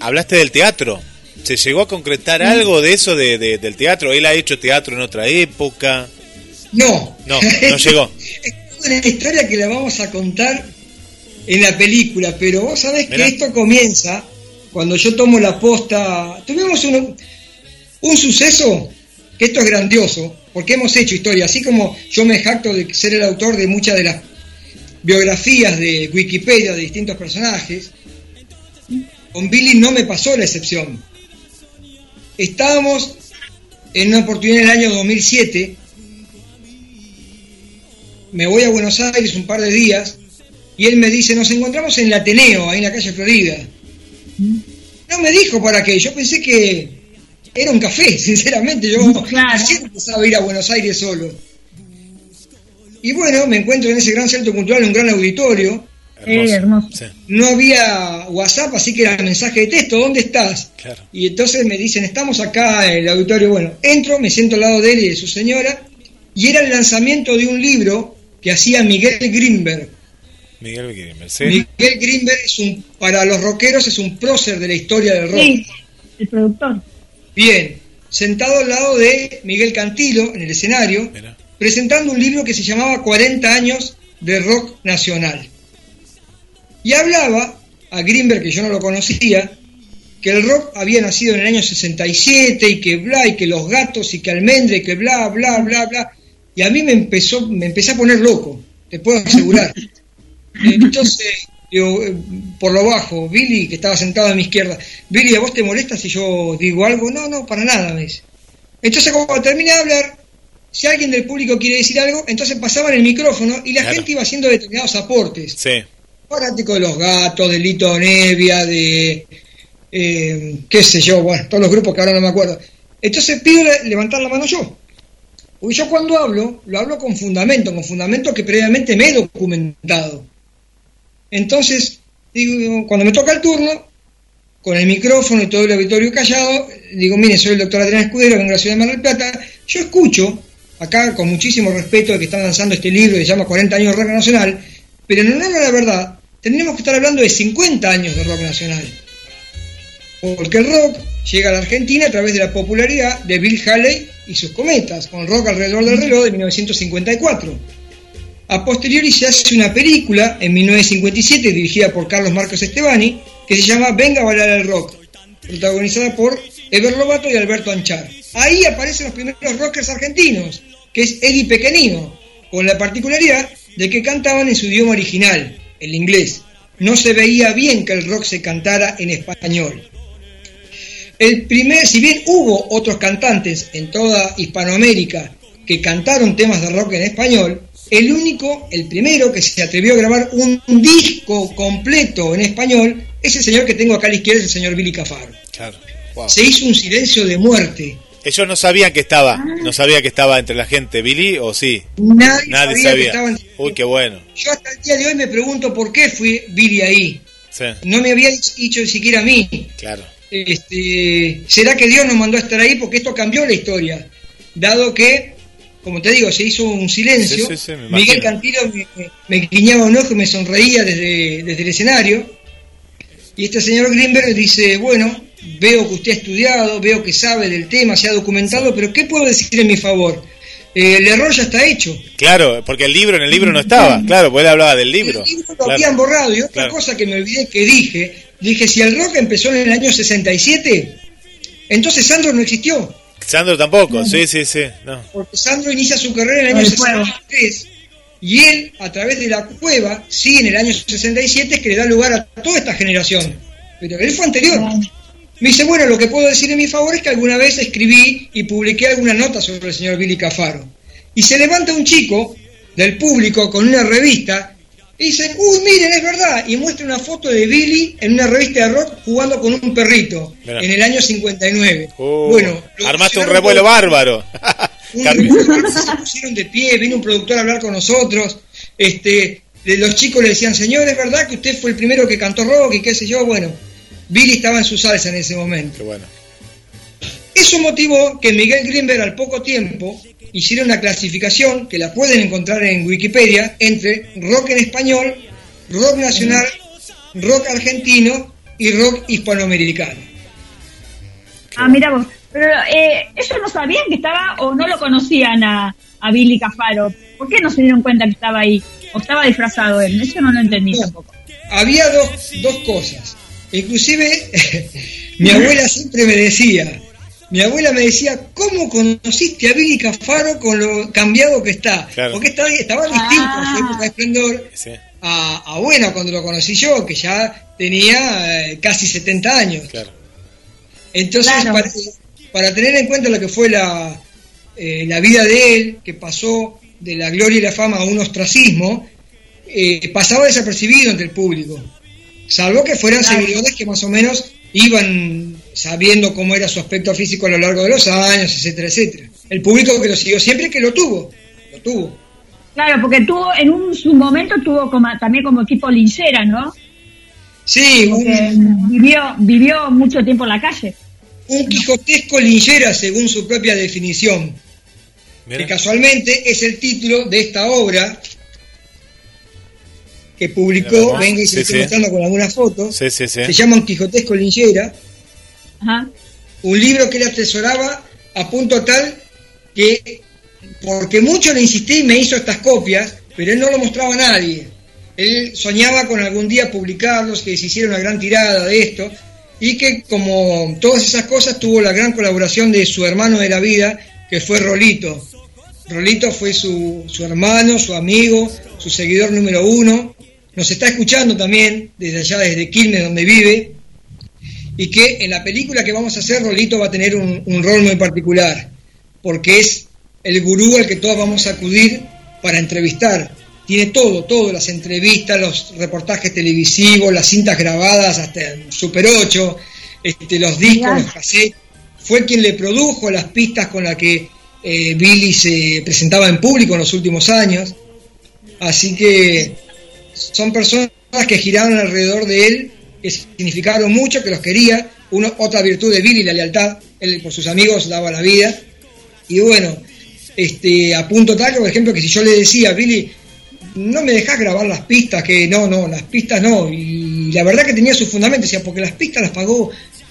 hablaste del teatro. ¿Se llegó a concretar algo de eso de, de- del teatro? ¿Él ha hecho teatro en otra época? No. No, no llegó. Es una historia que la vamos a contar en la película, pero vos sabés Mirá. que esto comienza cuando yo tomo la posta. Tuvimos un, un suceso que esto es grandioso, porque hemos hecho historia, así como yo me jacto de ser el autor de muchas de las biografías de Wikipedia de distintos personajes, con Billy no me pasó la excepción. Estábamos en una oportunidad en el año 2007 me voy a Buenos Aires un par de días y él me dice, nos encontramos en el Ateneo, ahí en la calle Florida. No me dijo para qué, yo pensé que era un café, sinceramente, yo Claro. recién empezaba a ir a Buenos Aires solo. Y bueno, me encuentro en ese gran centro cultural, en un gran auditorio, Eh, hermoso. Sí, no había WhatsApp, así que era mensaje de texto, ¿dónde estás? claro. Y entonces me dicen, estamos acá en el auditorio. Bueno, entro, me siento al lado de él y de su señora, y era el lanzamiento de un libro que hacía Miguel Grimberg. Miguel Grimmer, ¿sí? Miguel Grimberg es un, para los rockeros es un prócer de la historia del rock. Sí, el productor. Bien, sentado al lado de Miguel Cantilo en el escenario, Mira. presentando un libro que se llamaba 40 años de rock nacional. Y hablaba a Grimberg, que yo no lo conocía, que el rock había nacido en el año 67 y que bla, y que los gatos y que almendra y que bla, bla, bla, bla. Y a mí me empezó, me empecé a poner loco, te puedo asegurar. Entonces, digo, eh, por lo bajo, Billy, que estaba sentado a mi izquierda, Billy, ¿a vos te molesta si yo digo algo? No, no, para nada, me dice. Entonces, cuando terminé de hablar, si alguien del público quiere decir algo, entonces pasaban el micrófono y la Claro. gente iba haciendo determinados aportes. Sí, Fanático de los gatos, de Lito Nevia, de. eh, qué sé yo, bueno, todos los grupos que ahora no me acuerdo. Entonces pido le- levantar la mano yo. Porque yo cuando hablo, lo hablo con fundamento, con fundamento que previamente me he documentado. Entonces, digo, cuando me toca el turno, con el micrófono y todo el auditorio callado, digo, mire, soy el doctor Adrián Escudero, vengo de la ciudad de Mar del Plata, yo escucho, acá con muchísimo respeto de que están lanzando este libro que se llama 40 años de rock nacional, pero en honor a la verdad, tendríamos que estar hablando de 50 años de rock nacional. Porque el rock llega a la Argentina a través de la popularidad de Bill Haley y sus cometas, con rock alrededor del reloj de 1954. A posteriori se hace una película en 1957 dirigida por Carlos Marcos Estebani que se llama Venga a bailar el rock, protagonizada por Ever Lobato y Alberto Anchar. Ahí aparecen los primeros rockers argentinos, que es Eddie Pequenino, con la particularidad de que cantaban en su idioma original, el inglés. No se veía bien que el rock se cantara en español. El primer, si bien hubo otros cantantes en toda Hispanoamérica que cantaron temas de rock en español, el único, el primero que se atrevió a grabar un disco completo en español es el señor que tengo acá a la izquierda, es el señor Billy Cafaro. Claro. Wow. Se hizo un silencio de muerte. Ellos no sabían que estaba, no sabía que estaba entre la gente, Billy, o sí. Nadie, Nadie sabía, sabía. que estaban. Uy, qué bueno. Yo hasta el día de hoy me pregunto por qué fue Billy ahí. Sí, No me había dicho ni siquiera a mí. claro. Este, ¿Será que Dios nos mandó a estar ahí? Porque esto cambió la historia. Dado que, como te digo, se hizo un silencio. Sí, sí, sí, me imagino. Miguel Cantilo me, me- me guiñaba un ojo y me sonreía desde, desde el escenario. Y este señor Greenberg dice, bueno, veo que usted ha estudiado, veo que sabe del tema, se ha documentado, pero ¿qué puedo decir en mi favor? Eh, el error ya está hecho. Claro, porque el libro en el libro no estaba, claro, porque él hablaba del libro. El libro lo Claro. habían borrado. Y otra Claro. cosa que me olvidé que dije, dije, si el rock empezó en el año 67, entonces Sandro no existió. Sandro tampoco, sí, sí, sí. No. Porque Sandro inicia su carrera en el año El fuego. 63 y él, a través de la cueva, sí, en el año 67 es que le da lugar a toda esta generación. Pero él fue anterior. Me dice, bueno, lo que puedo decir en mi favor es que alguna vez escribí y publiqué alguna nota sobre el señor Billy Cafaro. Y se levanta un chico del público con una revista y dicen, uy, miren, es verdad. Y muestra una foto de Billy en una revista de rock jugando con un perrito Mirá. en el año 59. Uh, bueno, armaste un revuelo bárbaro. un Car- revuelo, se pusieron de pie, vino un productor a hablar con nosotros, este, los chicos le decían, señor, es verdad que usted fue el primero que cantó rock y qué sé yo, bueno, Billy estaba en su salsa en ese momento. Qué bueno. Eso motivó que Miguel Greenberg al poco tiempo hiciera una clasificación que la pueden encontrar en Wikipedia entre rock en español, rock nacional, rock argentino y rock hispanoamericano. Ah, mira vos. Pero eh, ellos no sabían que estaba o no lo conocían a, a Billy Cafaro. ¿Por qué no se dieron cuenta que estaba ahí? ¿O estaba disfrazado él? Eso no lo entendí No. tampoco. había dos, dos cosas. Inclusive, mi abuela siempre me decía, mi abuela me decía, ¿cómo conociste a Billy Cafaro con lo cambiado que está? Claro. Porque estaba, estaba distinto a su época de esplendor Sí, a, a, bueno, cuando lo conocí yo, que ya tenía eh, casi 70 años. claro. Entonces, Claro. para, para tener en cuenta lo que fue la, eh, la vida de él, que pasó de la gloria y la fama a un ostracismo, eh, pasaba desapercibido entre el público. Salvo que fueran Claro. seguidores que más o menos iban sabiendo cómo era su aspecto físico a lo largo de los años, etcétera, etcétera. El público que lo siguió siempre que lo tuvo, lo tuvo. Claro, porque tuvo, en un su momento tuvo como, también como equipo linchera, ¿no? Sí, un, vivió, vivió mucho tiempo en la calle. un quijotesco linchera según su propia definición. que casualmente es el título de esta obra que publicó, vengo y se Sí, estoy sí. mostrando con algunas fotos, Sí, sí, sí. se llama Un Quijotesco Linchera, Un libro que él atesoraba a punto tal que, porque mucho le insistí, me hizo estas copias, pero él no lo mostraba a nadie. Él soñaba con algún día publicarlos, que se hiciera una gran tirada de esto, y que como todas esas cosas tuvo la gran colaboración de su hermano de la vida, que fue Rolito. Rolito fue su, su hermano, su amigo, su seguidor número uno. Nos está escuchando también desde allá, desde Quilmes, donde vive. Y que en la película que vamos a hacer, Rolito va a tener un, un rol muy particular, porque es el gurú al que todos vamos a acudir para entrevistar. Tiene todo, todo, las entrevistas, los reportajes televisivos, las cintas grabadas hasta el Super 8, este, los discos, Mirá. los cassettes. Fue quien le produjo las pistas con las que eh, Billy se presentaba en público en los últimos años. Así que son personas que giraron alrededor de él, que significaron mucho, que los quería. Uno, otra virtud de Billy, la lealtad. Él por sus amigos daba la vida. Y bueno, este, a punto tal, que, por ejemplo, que si yo le decía, Billy, no me dejás grabar las pistas, que no, no, las pistas no. Y la verdad que tenía su fundamento, decía, porque las pistas las pagó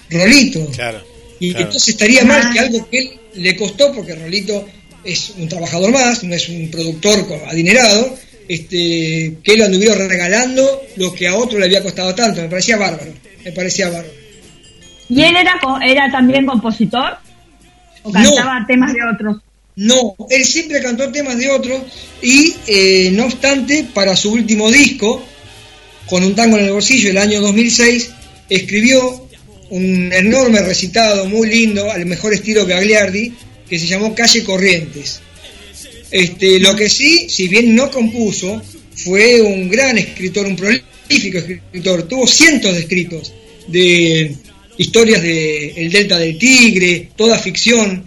Rolito. Claro. Y claro. entonces estaría mal Ah. que algo que él le costó, porque Rolito es un trabajador más, no es un productor adinerado, este, que él anduviera regalando lo que a otro le había costado tanto. Me parecía bárbaro, me parecía bárbaro. ¿Y él era, era también compositor? ¿O No. cantaba temas de otros? No, él siempre cantó temas de otros y, eh, no obstante, para su último disco, con un tango en el bolsillo, el año 2006, escribió un enorme recitado muy lindo, al mejor estilo Gagliardi, que se llamó Calle Corrientes. Este, lo que sí, si bien no compuso, fue un gran escritor, un prolífico escritor, tuvo cientos de escritos de historias de El Delta del Tigre, toda ficción,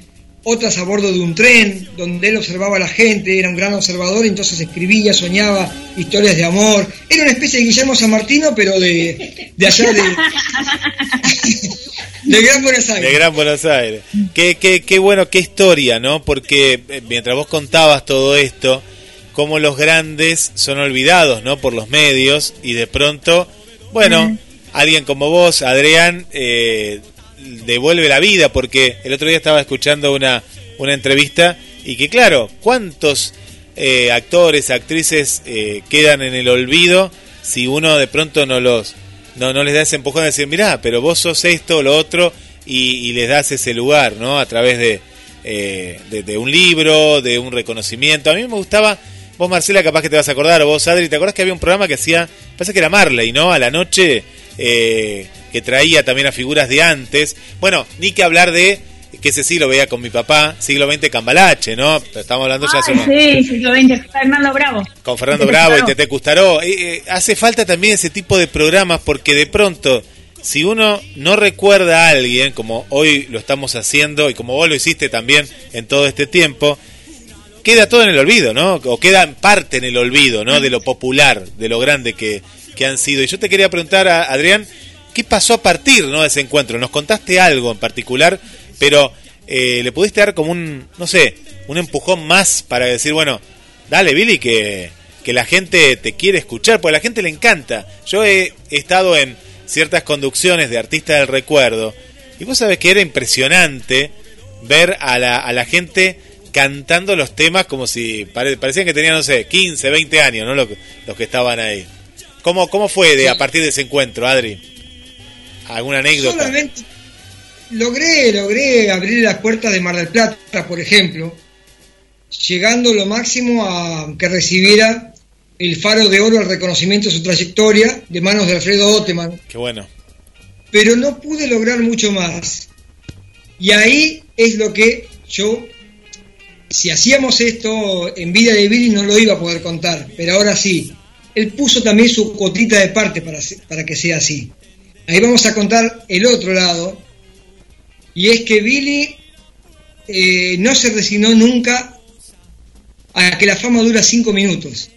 otras a bordo de un tren, donde él observaba a la gente, era un gran observador, entonces escribía, soñaba historias de amor. Era una especie de Guillermo San Martino, pero de, de allá de, de Gran Buenos Aires. De Gran Buenos Aires. Qué, qué, qué bueno, qué historia, ¿no? Porque eh, mientras vos contabas todo esto, cómo los grandes son olvidados, ¿no? Por los medios y de pronto, bueno, alguien como vos, Adrián, eh, devuelve la vida, porque el otro día estaba escuchando una, una entrevista y que claro, ¿cuántos eh, actores, actrices eh, quedan en el olvido si uno de pronto no los no, no les da ese empujón de decir, mirá, pero vos sos esto o lo otro y, les das ese lugar, ¿no? A través de, eh, de, de un libro, de un reconocimiento. A mí me gustaba, vos Marcela capaz que te vas a acordar, o vos Adri, ¿te acordás que había un programa que hacía, parece que era Marley, ¿no? A la noche eh, que traía también a figuras de antes. Bueno, ni que hablar de que ese sí lo veía con mi papá, siglo XX Cambalache, ¿no? Estamos hablando ya hace Sí, siglo XX, Fernando Bravo. con Fernando Tete Bravo y. Tete Custaró. Eh, eh, hace falta también ese tipo de programas porque de pronto, si uno no recuerda a alguien, como hoy lo estamos haciendo y como vos lo hiciste también en todo este tiempo, queda todo en el olvido, ¿no? O queda en parte en el olvido, ¿no? De lo popular, de lo grande que, que han sido. Y yo te quería preguntar, a Adrián, ¿qué pasó a partir ¿no? de ese encuentro? Nos contaste algo en particular, pero eh, le pudiste dar como un, no sé, un empujón más para decir, bueno, dale Billy, que, que la gente te quiere escuchar, porque a la gente le encanta. Yo he estado en ciertas conducciones de artistas del recuerdo, y vos sabés que era impresionante ver a la, a la gente cantando los temas como si pare- parecían que tenían, no sé, 15, 20 años, ¿no? Los, que- los que estaban ahí. ¿Cómo, cómo fue de, a partir de ese encuentro, Adri? ¿Alguna anécdota? Solamente logré, logré abrir las puertas de Mar del Plata, por ejemplo, llegando lo máximo a que recibiera el faro de oro al reconocimiento de su trayectoria de manos de Alfredo Oteman, Qué bueno. pero no pude lograr mucho más. Y ahí es lo que yo, si hacíamos esto en vida de Billy no lo iba a poder contar, pero ahora sí. Él puso también su cotita de parte para, para que sea así. Ahí vamos a contar el otro lado, y es que Billy eh, no se resignó nunca a que la fama dura cinco minutos.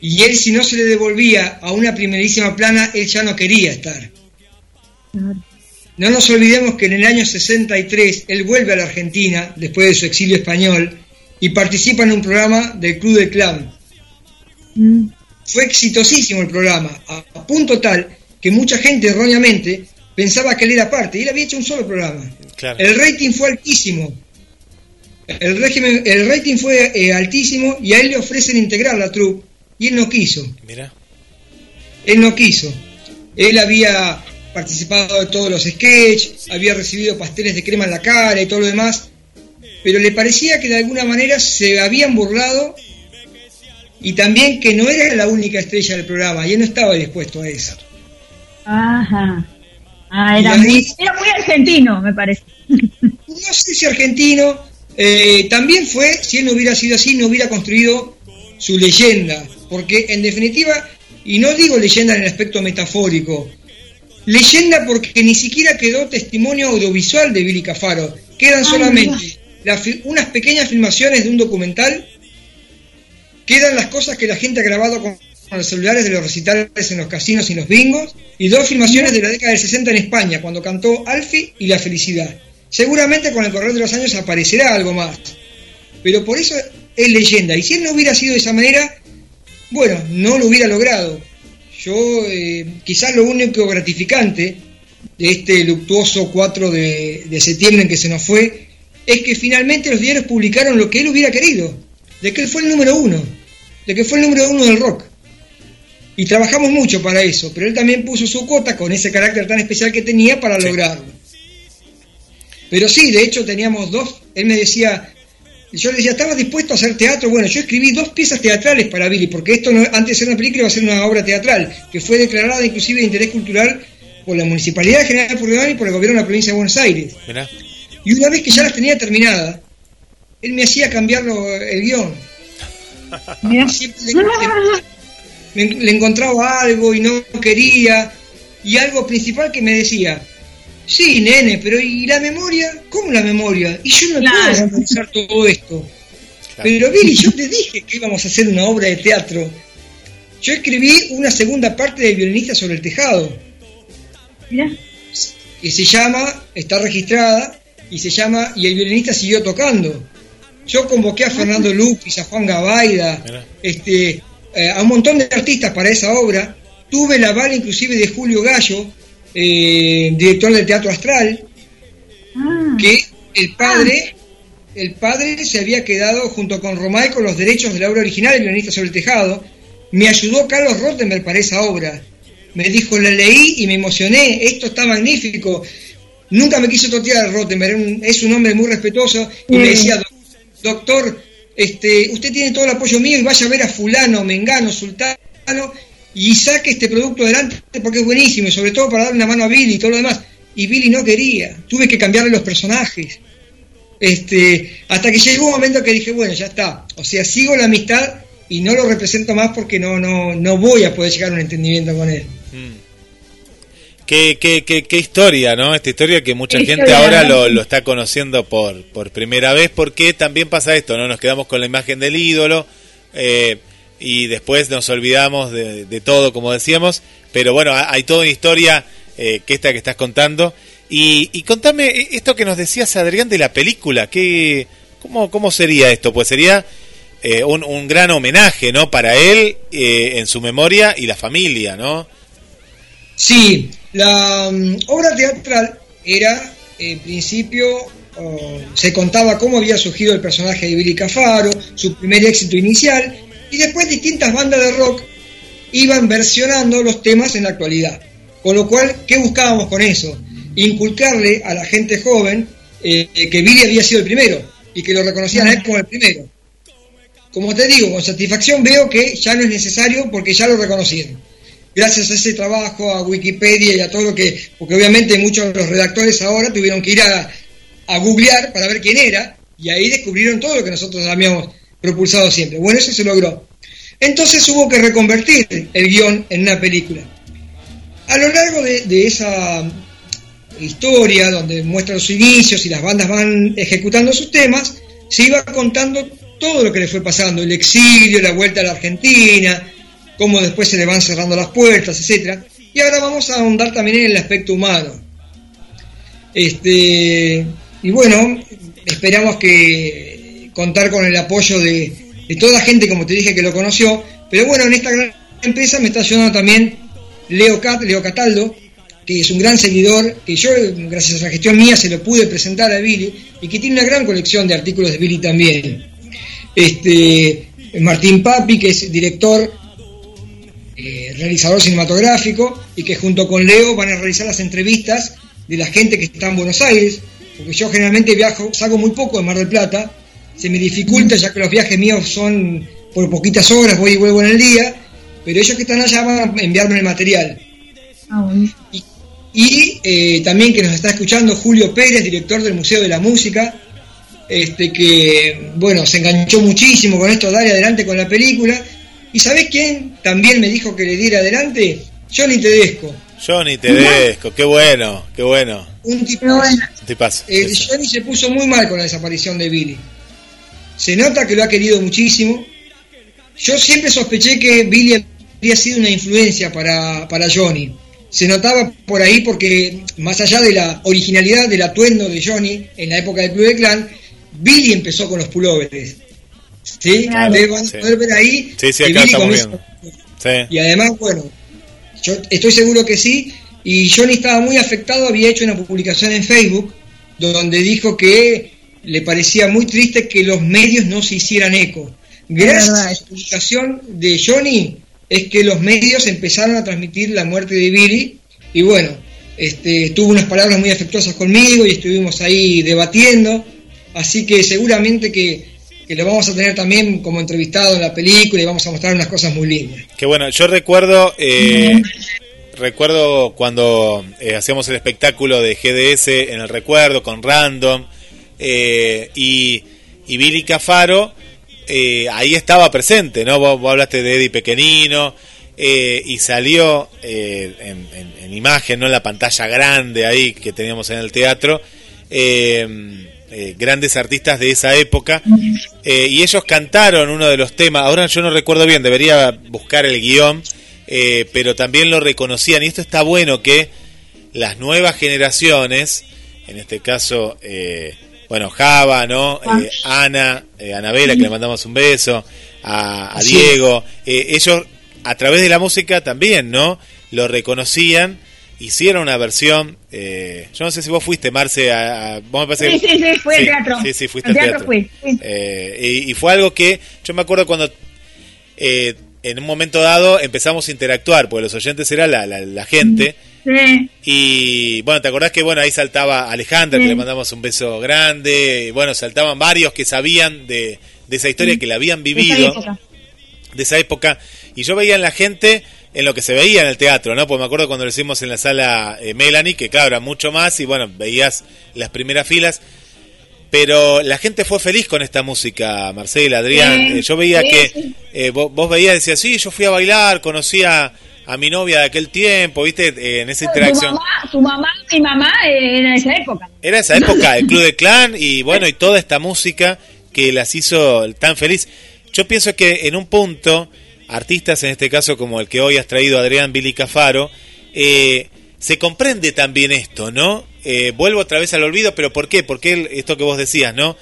Y él si no se le devolvía a una primerísima plana, él ya no quería estar. No nos olvidemos que en el año 63 él vuelve a la Argentina, después de su exilio español, y participa en un programa del Club del Clan. Fue exitosísimo el programa, a, a punto tal que mucha gente erróneamente pensaba que él era parte, y él había hecho un solo programa. Claro. El rating fue altísimo. El, régimen, el rating fue eh, altísimo y a él le ofrecen integrar la troupe y él no quiso. Mira. Él no quiso. Él había participado de todos los sketches, había recibido pasteles de crema en la cara y todo lo demás, pero le parecía que de alguna manera se habían burlado y también que no era la única estrella del programa y él no estaba dispuesto a eso. Ajá. Ah, era muy, era muy argentino, me parece. no sé si argentino, eh, también fue, si él no hubiera sido así, no hubiera construido su leyenda, porque en definitiva, y no digo leyenda en el aspecto metafórico, leyenda porque ni siquiera quedó testimonio audiovisual de Billy Cafaro, quedan solamente las unas pequeñas filmaciones de un documental, quedan las cosas que la gente ha grabado con, los celulares de los recitales en los casinos y los bingos, y dos filmaciones de la década del 60 en España, cuando cantó Alfie y La Felicidad. Seguramente con el correr de los años aparecerá algo más, pero por eso es leyenda, y si él no hubiera sido de esa manera, bueno, no lo hubiera logrado. Yo, eh, quizás lo único gratificante de este luctuoso 4 de, de septiembre en que se nos fue, es que finalmente los diarios publicaron lo que él hubiera querido, de que él fue el número uno, de que fue el número uno del rock. Y trabajamos mucho para eso, pero él también puso su cuota con ese carácter tan especial que tenía para Sí. lograrlo. Pero sí, de hecho teníamos dos, él me decía, yo le decía, ¿estabas dispuesto a hacer teatro? Bueno, yo escribí dos piezas teatrales para Billy, porque esto no, antes de ser una película iba a ser una obra teatral, que fue declarada inclusive de interés cultural por la Municipalidad General de y por el Gobierno de la Provincia de Buenos Aires. Mirá. Y una vez que ya las tenía terminadas, él me hacía cambiar lo- el guion. Siempre le, le- le encontraba algo y no quería. Y algo principal que me decía, sí, nene, pero ¿y la memoria? ¿Cómo la memoria? Y yo no Claro. puedo memorizar todo esto. Claro. Pero Billy, yo te dije que íbamos a hacer una obra de teatro. Yo escribí una segunda parte del violinista sobre el tejado, Mirá. que se llama, está registrada, y se llama Y el violinista siguió tocando. Yo convoqué a Fernando Lupis, a Juan Gabaida, este, eh, a un montón de artistas para esa obra. Tuve la bala inclusive de Julio Gallo, eh, director del Teatro Astral, Ah, que el padre, el padre se había quedado junto con Romay con los derechos de la obra original, El violinista sobre el tejado. Me ayudó Carlos Rottenberg para esa obra. Me dijo, la leí y me emocioné, esto está magnífico. Nunca me quiso totear Rottenberg, es un hombre muy respetuoso y me decía, "Doc- doctor, este, usted tiene todo el apoyo mío y vaya a ver a fulano, mengano, sultano y saque este producto adelante porque es buenísimo y sobre todo para darle una mano a Billy y todo lo demás. Y Billy no quería, tuve que cambiarle los personajes. Este, hasta que llegó un momento que dije, bueno, ya está. O sea, sigo la amistad y no lo represento más porque no, no, no voy a poder llegar a un entendimiento con él. Mm. Qué, qué, qué, qué historia, ¿no? Esta historia que mucha gente historia, ahora lo, lo está conociendo por, por primera vez, porque también pasa esto, ¿no? Nos quedamos con la imagen del ídolo eh, y después nos olvidamos de, de todo, como decíamos, pero bueno, ha- hay toda una historia eh, que esta que estás contando. Y, y contame eh, esto que nos decías, Adrián, de la película, ¿qué, cómo, ¿cómo sería esto? Pues sería eh, un, un gran homenaje, ¿no? Para él, eh, en su memoria y la familia, ¿no? Sí, la mm, obra teatral era, en principio, oh, se contaba cómo había surgido el personaje de Billy Cafaro, su primer éxito inicial, y después distintas bandas de rock iban versionando los temas en la actualidad. Con lo cual, ¿qué buscábamos con eso? Inculcarle a la gente joven eh, que Billy había sido el primero y que lo reconocían a él como el primero. Como te digo, con satisfacción veo que ya no es necesario porque ya lo reconocieron gracias a ese trabajo, a Wikipedia y a todo lo que, porque obviamente muchos de los redactores ahora tuvieron que ir a, a googlear para ver quién era, y ahí descubrieron todo lo que nosotros habíamos propulsado siempre. Bueno, eso se logró. Entonces hubo que reconvertir el guion en una película. A lo largo de, de esa historia, donde muestra los inicios y las bandas van ejecutando sus temas, se iba contando todo lo que le fue pasando, el exilio, la vuelta a la Argentina, cómo después se le van cerrando las puertas, etcétera. Y ahora vamos a ahondar también en el aspecto humano. Este, y bueno, esperamos que contar con el apoyo de, toda la gente, como te dije, que lo conoció. Pero bueno, en esta gran empresa me está ayudando también Leo, Cat, Leo Cataldo, que es un gran seguidor, que yo, gracias a la gestión mía, se lo pude presentar a Billy, y que tiene una gran colección de artículos de Billy también. Este, Martín Papi, que es director realizador cinematográfico y que junto con Leo van a realizar las entrevistas de la gente que está en Buenos Aires, porque yo generalmente viajo, salgo muy poco de Mar del Plata, se me dificulta ya que los viajes míos son por poquitas horas, voy y vuelvo en el día, pero ellos que están allá van a enviarme el material. ah. Y, y, eh, también que nos está escuchando Julio Pérez, director del Museo de la Música, este que, bueno, se enganchó muchísimo con esto, dale adelante con la película. ¿Y sabés quién también me dijo que le diera adelante? Johnny Tedesco, Johnny Tedesco, qué bueno, qué bueno. un bueno, Un tipazo. Eh. Johnny se puso muy mal con la desaparición de Billy. Se nota que lo ha querido muchísimo. Yo siempre sospeché que Billy había sido una influencia para, para Johnny. Se notaba por ahí porque, más allá de la originalidad del atuendo de Johnny en la época del Club de Clan, Billy empezó con los pullovers. ¿Sí? Claro. Ustedes van a Sí. poder ver ahí Sí, acá estamos comienza- viendo. Sí. y además, bueno, yo estoy seguro que sí. Y Johnny estaba muy afectado, había hecho una publicación en Facebook donde dijo que le parecía muy triste que los medios no se hicieran eco. Gracias a la publicación de Johnny es que los medios empezaron a transmitir la muerte de Billy y bueno, este, tuvo unas palabras muy afectuosas conmigo y estuvimos ahí debatiendo, así que seguramente que, que lo vamos a tener también como entrevistado en la película y vamos a mostrar unas cosas muy lindas. Qué bueno, yo recuerdo, eh, recuerdo cuando eh, hacíamos el espectáculo de GDS en el recuerdo con Random eh, y, y Billy Cafaro eh, ahí estaba presente, ¿no? Vos, vos hablaste de Eddie Pequenino eh, y salió eh, en, en- en imagen, ¿no? En la pantalla grande ahí que teníamos en el teatro. eh, eh, grandes artistas de esa época eh, y ellos cantaron uno de los temas, ahora yo no recuerdo bien, debería buscar el guion, eh, pero también lo reconocían y esto está bueno que las nuevas generaciones, en este caso, eh, bueno, Java, ¿no? Eh, Ana, Anabela, que le mandamos un beso, a, a. Diego, ellos a través de la música también, ¿no? Lo reconocían, hicieron una versión, eh, yo no sé si vos fuiste, Marce, a, a- vos me Sí, sí, sí, fui al teatro. Sí, sí, fuiste Al al teatro teatro. fui, sí. Eh, y, y fue algo que yo me acuerdo cuando eh, en un momento dado empezamos a interactuar, porque los oyentes era la, la, la gente. Sí. Y bueno, ¿te acordás que bueno ahí saltaba Alejandra, que Sí. le mandamos un beso grande? Y bueno, saltaban varios que sabían de, de esa historia, que la habían de esa vivido época. de esa época. Y yo veía en la gente en lo que se veía en el teatro, ¿no? Pues me acuerdo cuando lo hicimos en la sala eh, Melanie, que claro, era mucho más y bueno, veías las primeras filas. Pero la gente fue feliz con esta música, Marcela, Adrián. Sí, Eh, yo veía sí, que eh, vos, vos veías, decías, sí, yo fui a bailar, conocí a, a mi novia de aquel tiempo, ¿viste? Eh, en esa Tu interacción. mamá, tu mamá, mi mamá era esa época. Era esa época, el Club de Clan y bueno, y toda esta música que las hizo tan feliz. Yo pienso que en un punto, artistas en este caso como el que hoy has traído Adrián Billy Cafaro, eh, se comprende también esto, ¿no? Eh, vuelvo otra vez al olvido, pero ¿por qué? Porque él, esto que vos decías, ¿no?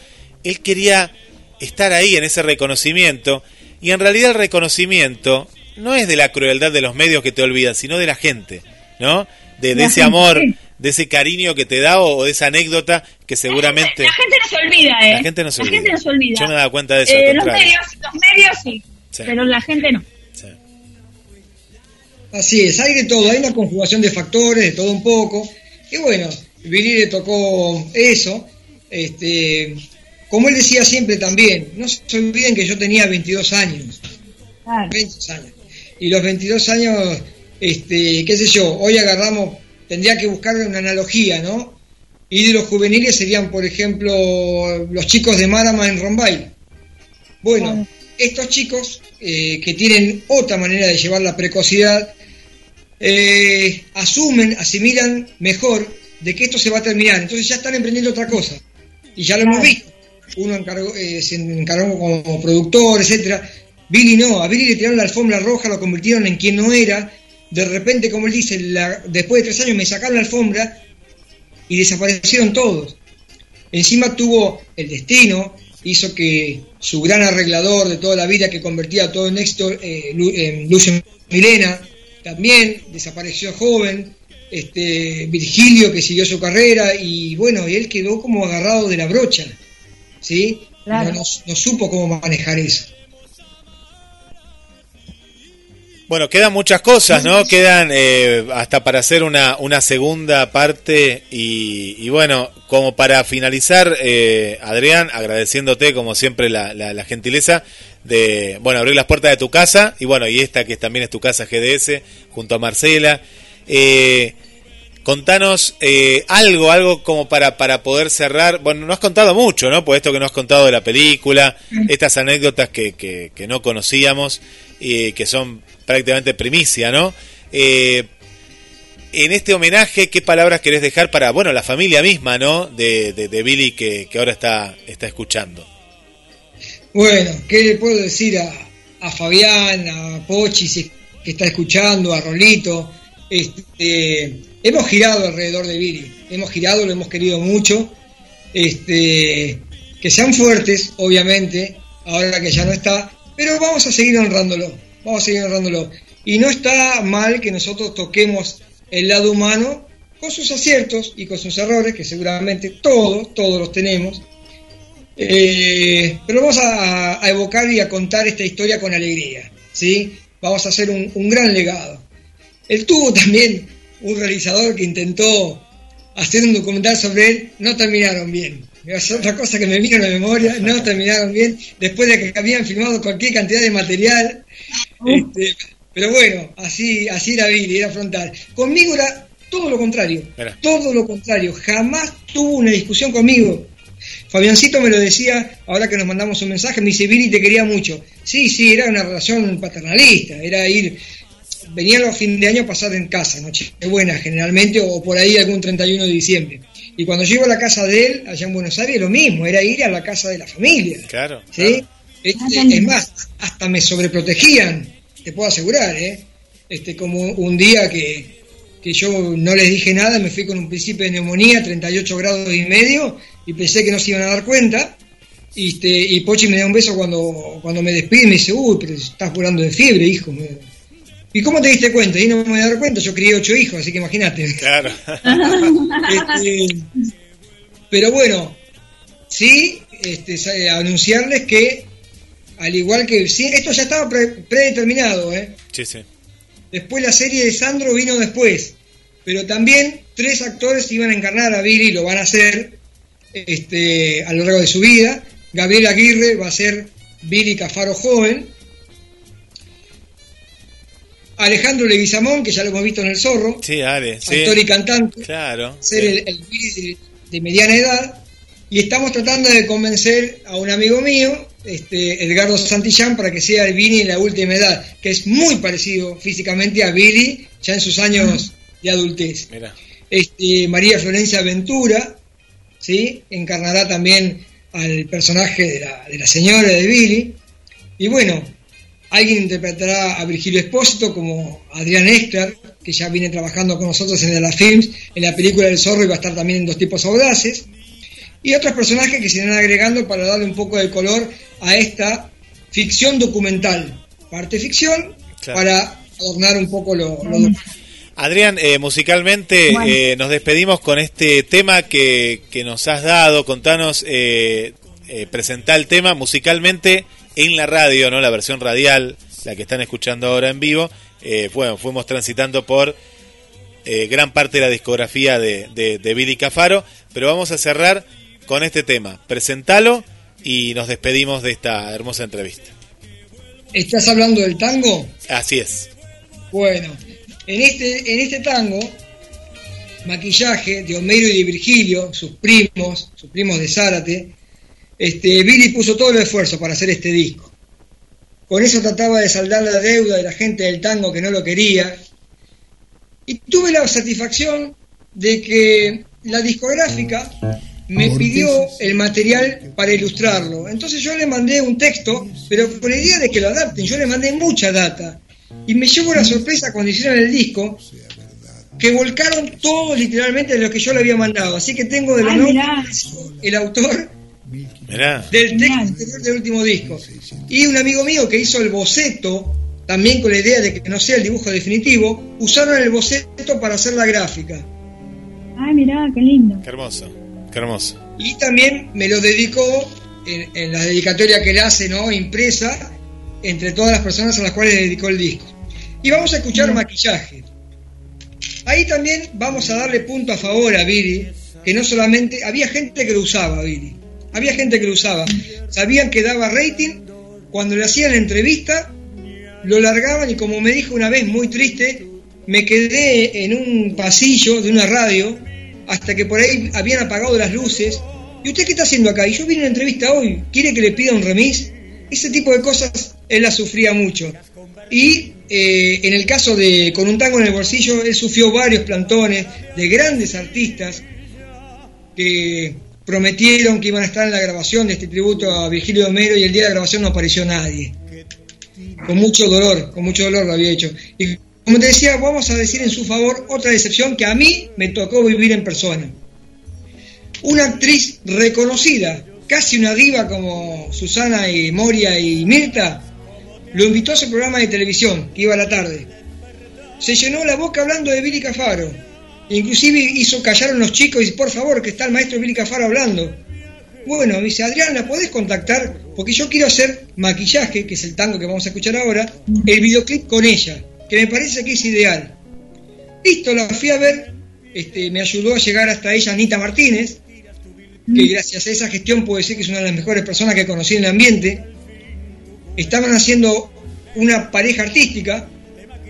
Él quería estar ahí en ese reconocimiento y en realidad el reconocimiento no es de la crueldad de los medios que te olvidan, sino de la gente, ¿no? De, de La ese amor, de ese cariño que te da o, de esa anécdota que seguramente La gente no se olvida, ¿eh? la gente no se La olvida. gente no se olvida. Yo me daba cuenta de eso. Eh, los medios, los medios sí, Sí. pero la gente no. Sí. Así es, hay de todo, hay una conjugación de factores, de todo un poco. Y bueno, Billy le tocó eso. Este, como él decía siempre también, no se olviden que yo tenía 22 años. Claro. 22 años. Y los 22 años, este, qué sé yo, hoy agarramos, tendría que buscar una analogía, ¿no? Y de los juveniles serían, por ejemplo, los chicos de Marama en Rombay. Bueno, estos chicos eh, que tienen otra manera de llevar la precocidad, eh, asumen, asimilan mejor de que esto se va a terminar. Entonces ya están emprendiendo otra cosa. Y ya lo hemos visto. Uno encargó, eh, se encargó como productor, etcétera. Billy no, a Billy le tiraron la alfombra roja, lo convirtieron en quien no era. De repente, como él dice, la- después de tres años me sacaron la alfombra y desaparecieron todos. Encima tuvo el destino, hizo que su gran arreglador de toda la vida que convertía todo en éxito, eh, Lu- eh, Lucio Milena, también desapareció joven, este, Virgilio que siguió su carrera y bueno, y él quedó como agarrado de la brocha, ¿sí? Claro. No, no- no supo cómo manejar eso. Bueno, quedan muchas cosas, ¿no? Quedan eh, hasta para hacer una, una segunda parte y, y bueno, como para finalizar, eh, Adrián, agradeciéndote como siempre la, la, la gentileza de, bueno, abrir las puertas de tu casa y bueno, y esta que también es tu casa GDS, junto a Marcela. Eh, contanos eh, algo, algo como para, para poder cerrar. Bueno, no has contado mucho, ¿no? Por esto que no has contado de la película, estas anécdotas que, que, que no conocíamos y que son prácticamente primicia, ¿no? Eh, en este homenaje, ¿qué palabras querés dejar para, bueno, la familia misma, ¿no? De, de, Billy que, ahora está, está escuchando. Bueno, ¿qué le puedo decir a, a Fabián, a Pochi, si que está escuchando, a Rolito? Este, hemos girado alrededor de Billy, hemos girado, lo hemos querido mucho. Este, que sean fuertes, obviamente, ahora que ya no está, pero vamos a seguir honrándolo, vamos a seguir honrándolo. Y no está mal que nosotros toquemos el lado humano con sus aciertos y con sus errores, que seguramente todos, todos los tenemos. Eh, pero vamos a, a evocar y a contar esta historia con alegría, ¿sí? Vamos a hacer un, un gran legado. Él tuvo también un realizador que intentó hacer un documental sobre él, no terminaron bien. Es otra cosa que me vino a la memoria, no terminaron bien, después de que habían filmado cualquier cantidad de material. Este, Pero bueno, así, así era Billy, era frontal. Conmigo era todo lo contrario. Mira. Todo lo contrario. Jamás tuvo una discusión conmigo. Fabiancito me lo decía, ahora que nos mandamos un mensaje, me dice, Billy te quería mucho. Sí, sí, era una relación paternalista, era ir, venía los fin de año a pasar en casa, noche buena generalmente, o por ahí algún 31 de diciembre. Y cuando llego a la casa de él, allá en Buenos Aires, lo mismo, era ir a la casa de la familia. Claro. ¿sí? claro. Este, es más, hasta me sobreprotegían, te puedo asegurar, ¿eh? Este, como un día que, que yo no les dije nada, me fui con un principio de neumonía, 38 grados y medio, y pensé que no se iban a dar cuenta. Y, este, y Pochi me da un beso cuando, cuando me despide y me dice, uy, pero estás volando de fiebre, hijo. ¿Y cómo te diste cuenta? Y no me voy a dar cuenta, yo crié ocho hijos, así que imagínate. Claro. Este, pero bueno, sí, este, anunciarles que, al igual que. Sí, esto ya estaba pre- predeterminado, ¿eh? Sí, sí. Después la serie de Sandro vino después. Pero también tres actores iban a encarnar a Billy, lo van a hacer este, a lo largo de su vida. Gabriel Aguirre va a ser Billy Cafaro joven. Alejandro Leguizamón, que ya lo hemos visto en El Zorro, Sí, dale. Sí. actor y cantante, Claro. ser sí. el, el Billy de, de mediana edad. Y estamos tratando de convencer a un amigo mío, este, Edgardo Santillán, para que sea el Billy en la última edad, que es muy parecido físicamente a Billy ya en sus años de adultez. Mira. Este, María Florencia Ventura, ¿sí? encarnará también al personaje de la, de la señora de Billy. Y bueno, alguien interpretará a Virgilio Espósito como Adrián Extra, que ya viene trabajando con nosotros en la Films, en la película del zorro y va a estar también en Dos tipos audaces. Y otros personajes que se irán agregando para darle un poco de color a esta ficción documental. Parte ficción Claro. para adornar un poco lo, lo. Adrián, eh, musicalmente Bueno. eh, nos despedimos con este tema que, que nos has dado. Contanos, eh, eh, presentá el tema musicalmente en la radio, ¿no? La versión radial, la que están escuchando ahora en vivo. Eh, bueno, fuimos transitando por eh, gran parte de la discografía de, de, de Billy Cafaro, pero vamos a cerrar con este tema. Presentalo y nos despedimos de esta hermosa entrevista. ¿Estás hablando del tango? Así es. Bueno, en este, en este tango, maquillaje de Homero y de Virgilio, sus primos, sus primos de Zárate, este, Billy puso todo el esfuerzo para hacer este disco. Con eso trataba de saldar la deuda de la gente del tango que no lo quería. Y tuve la satisfacción de que la discográfica me pidió el material para ilustrarlo. Entonces yo le mandé un texto, pero con la idea de que lo adapten. Yo le mandé mucha data. Y me llevo la sorpresa cuando hicieron el disco, que volcaron todo literalmente de lo que yo le había mandado. Así que tengo de mirá. el autor Mirá. del texto anterior del último disco. Y un amigo mío que hizo el boceto, también con la idea de que no sea el dibujo definitivo, usaron el boceto para hacer la gráfica. Ay, mirá, qué lindo. Qué hermoso. Qué hermoso. Y también me lo dedicó en, en la dedicatoria que le hace, ¿no? Impresa, entre todas las personas a las cuales le dedicó el disco. Y vamos a escuchar maquillaje. Ahí también vamos a darle punto a favor a Billy, que no solamente. Había gente que lo usaba, Billy. Había gente que lo usaba. Sabían que daba rating. Cuando le hacían la entrevista, lo largaban y como me dijo una vez muy triste, me quedé en un pasillo de una radio hasta que por ahí habían apagado las luces. ¿Y usted qué está haciendo acá? Y yo vine a una entrevista hoy. ¿Quiere que le pida un remis? Ese tipo de cosas él las sufría mucho. Y eh, en el caso de Con un tango en el bolsillo, él sufrió varios plantones de grandes artistas que prometieron que iban a estar en la grabación de este tributo a Virgilio Homero y el día de la grabación no apareció nadie. Con mucho dolor, con mucho dolor lo había hecho. Y como te decía, vamos a decir en su favor otra decepción que a mí me tocó vivir en persona. Una actriz reconocida, casi una diva como Susana y Moria y Mirta, lo invitó a su programa de televisión, que iba a la tarde. Se llenó la boca hablando de Billy Cafaro. Inclusive hizo callar a los chicos y dice, por favor, que está el maestro Billy Cafaro hablando. Bueno, me dice, Adrián, ¿la podés contactar? Porque yo quiero hacer maquillaje, que es el tango que vamos a escuchar ahora, el videoclip con ella, que me parece que es ideal. Listo, la fui a ver, este, me ayudó a llegar hasta ella Anita Martínez, que gracias a esa gestión puedo decir que es una de las mejores personas que conocí en el ambiente. Estaban haciendo una pareja artística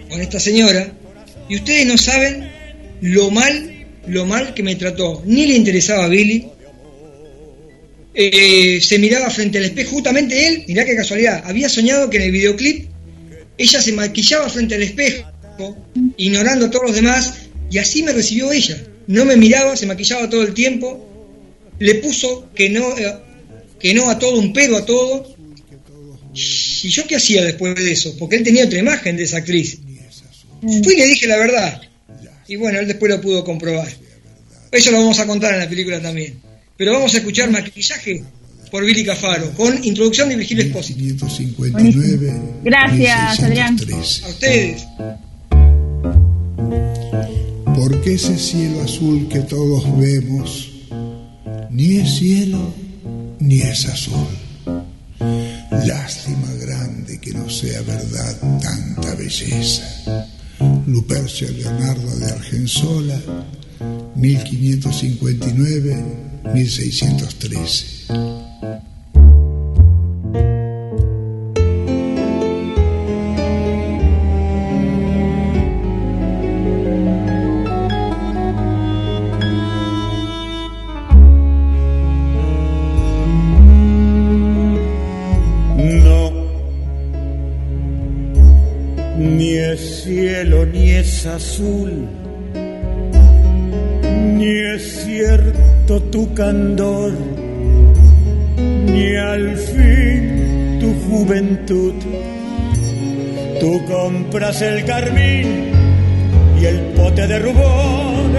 con esta señora y ustedes no saben lo mal, lo mal que me trató. Ni le interesaba a Billy. Eh, se miraba frente al espejo, justamente él, mirá qué casualidad, había soñado que en el videoclip ella se maquillaba frente al espejo, ignorando a todos los demás, y así me recibió ella. No me miraba, se maquillaba todo el tiempo, le puso que no, eh, que no a todo, un pedo a todo. ¿Y yo qué hacía después de eso? Porque él tenía otra imagen de esa actriz. Fui y le dije la verdad. Y bueno, él después lo pudo comprobar. Eso lo vamos a contar en la película también. Pero vamos a escuchar maquillaje por Billy Cafaro, con introducción de Virgilio Espósito. 559. Gracias, Adrián. 1603. A ustedes. Porque ese cielo azul que todos vemos ni es cielo ni es azul. Lástima grande que no sea verdad tanta belleza. Lupercio Leonardo de Argensola, 1559-1613. Azul, ni es cierto tu candor, ni al fin tu juventud. Tú compras el carmín y el pote de rubor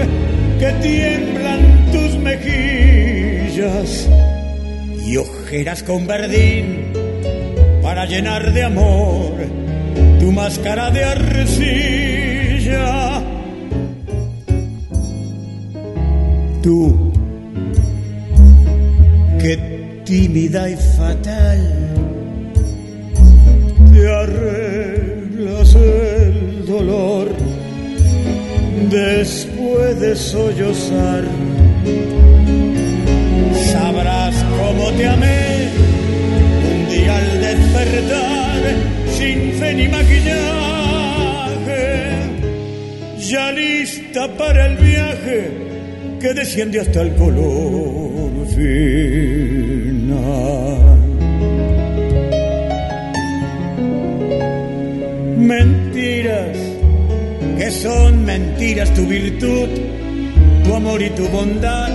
que tiemblan tus mejillas y ojeras con verdín para llenar de amor tu máscara de arcilla. Tú, que tímida y fatal, te arreglas el dolor después de sollozar. Sabrás cómo te amé un día al despertar sin fe ni maquillaje, ya lista para el viaje que desciende hasta el color final. Mentiras, que son mentiras tu virtud, tu amor y tu bondad,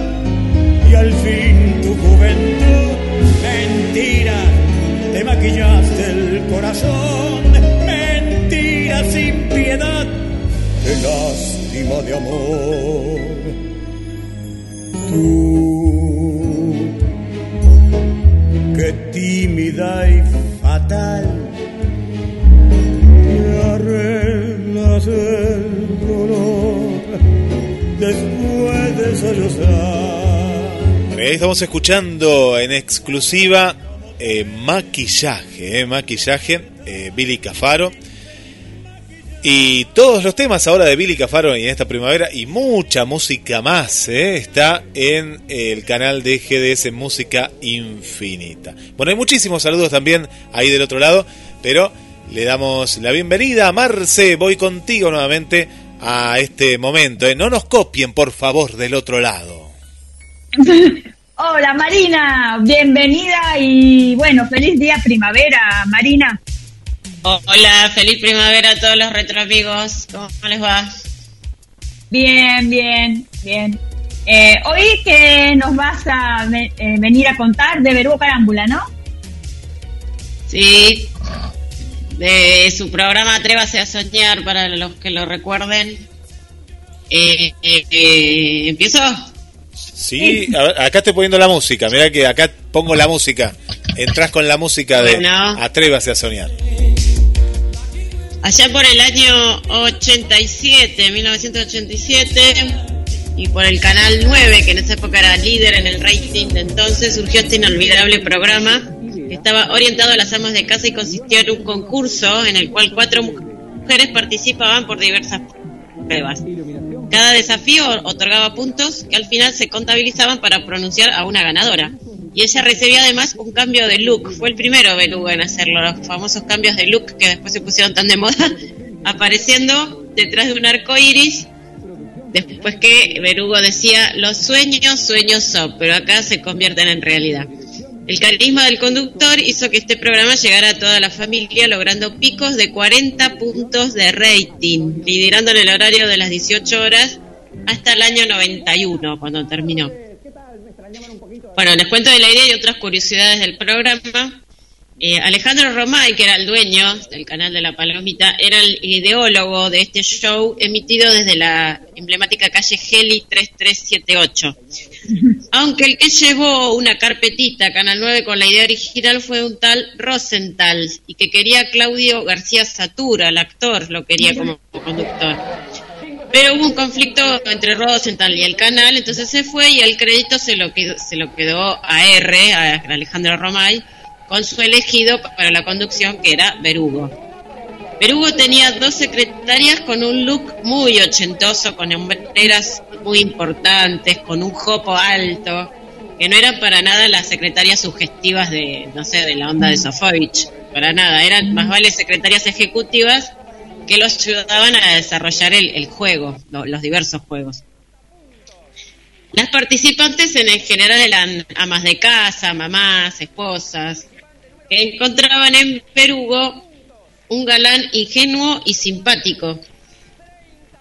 y al fin tu juventud. Mentira, te maquillaste el corazón, mentira sin piedad, qué lástima de amor. Tú, que tímida y fatal, te arreglas el dolor después de sollozar. Ahí estamos escuchando en exclusiva eh, maquillaje, eh, maquillaje, eh, Billy Cafaro. Y todos los temas ahora de Billy Cafaro y en esta primavera y mucha música más eh, está en el canal de GDS Música Infinita. Bueno, hay muchísimos saludos también ahí del otro lado, pero le damos la bienvenida a Marce. Voy contigo nuevamente a este momento. eh. No nos copien, por favor, del otro lado. Hola Marina, bienvenida y bueno, feliz día primavera, Marina. Hola, feliz primavera a todos los retro amigos. ¿Cómo les va? Bien, bien, bien. Eh, hoy que nos vas a ve- eh, venir a contar de Berúo Carámbula, ¿no? Sí, de su programa Atrévase a Soñar, para los que lo recuerden. Eh, eh, eh, ¿Empiezo? Sí, a ver, acá estoy poniendo la música. Mira que acá pongo la música. Entrás con la música de Bueno. Atrévase a soñar. Allá por el año 87, 1987, y por el canal 9, que en esa época era líder en el rating de entonces, surgió este inolvidable programa que estaba orientado a las amas de casa y consistía en un concurso en el cual cuatro mujeres participaban por diversas pruebas. Cada desafío otorgaba puntos que al final se contabilizaban para pronunciar a una ganadora. Y ella recibía además un cambio de look. Fue el primero beluga en hacerlo, los famosos cambios de look que después se pusieron tan de moda. apareciendo detrás de un arco iris. Después que Berugo decía, los sueños, sueños son, pero acá se convierten en realidad. El carisma del conductor hizo que este programa llegara a toda la familia, logrando picos de 40 puntos de rating, liderando en el horario de las 18 horas hasta el año 91, cuando terminó. Bueno, les cuento de la idea y otras curiosidades del programa. Eh, Alejandro Romay, que era el dueño del canal de La Palomita, era el ideólogo de este show emitido desde la emblemática calle Heli 3378. Aunque el que llevó una carpetita a Canal 9 con la idea original fue un tal Rosenthal y que quería Claudio García Satura, el actor, lo quería como conductor. Pero hubo un conflicto entre Rosenthal y el canal, entonces se fue y el crédito se lo quedó, se lo quedó a R, a Alejandro Romay, con su elegido para la conducción que era Berugo. Berugo tenía dos secretarias con un look muy ochentoso, con hombreras muy importantes, con un jopo alto, que no eran para nada las secretarias sugestivas de, no sé, de la onda de Sofovich, para nada, eran más vale secretarias ejecutivas que los ayudaban a desarrollar el, juego, los diversos juegos. Las participantes en general eran amas de casa, mamás, esposas, que encontraban en Perugo un galán ingenuo y simpático,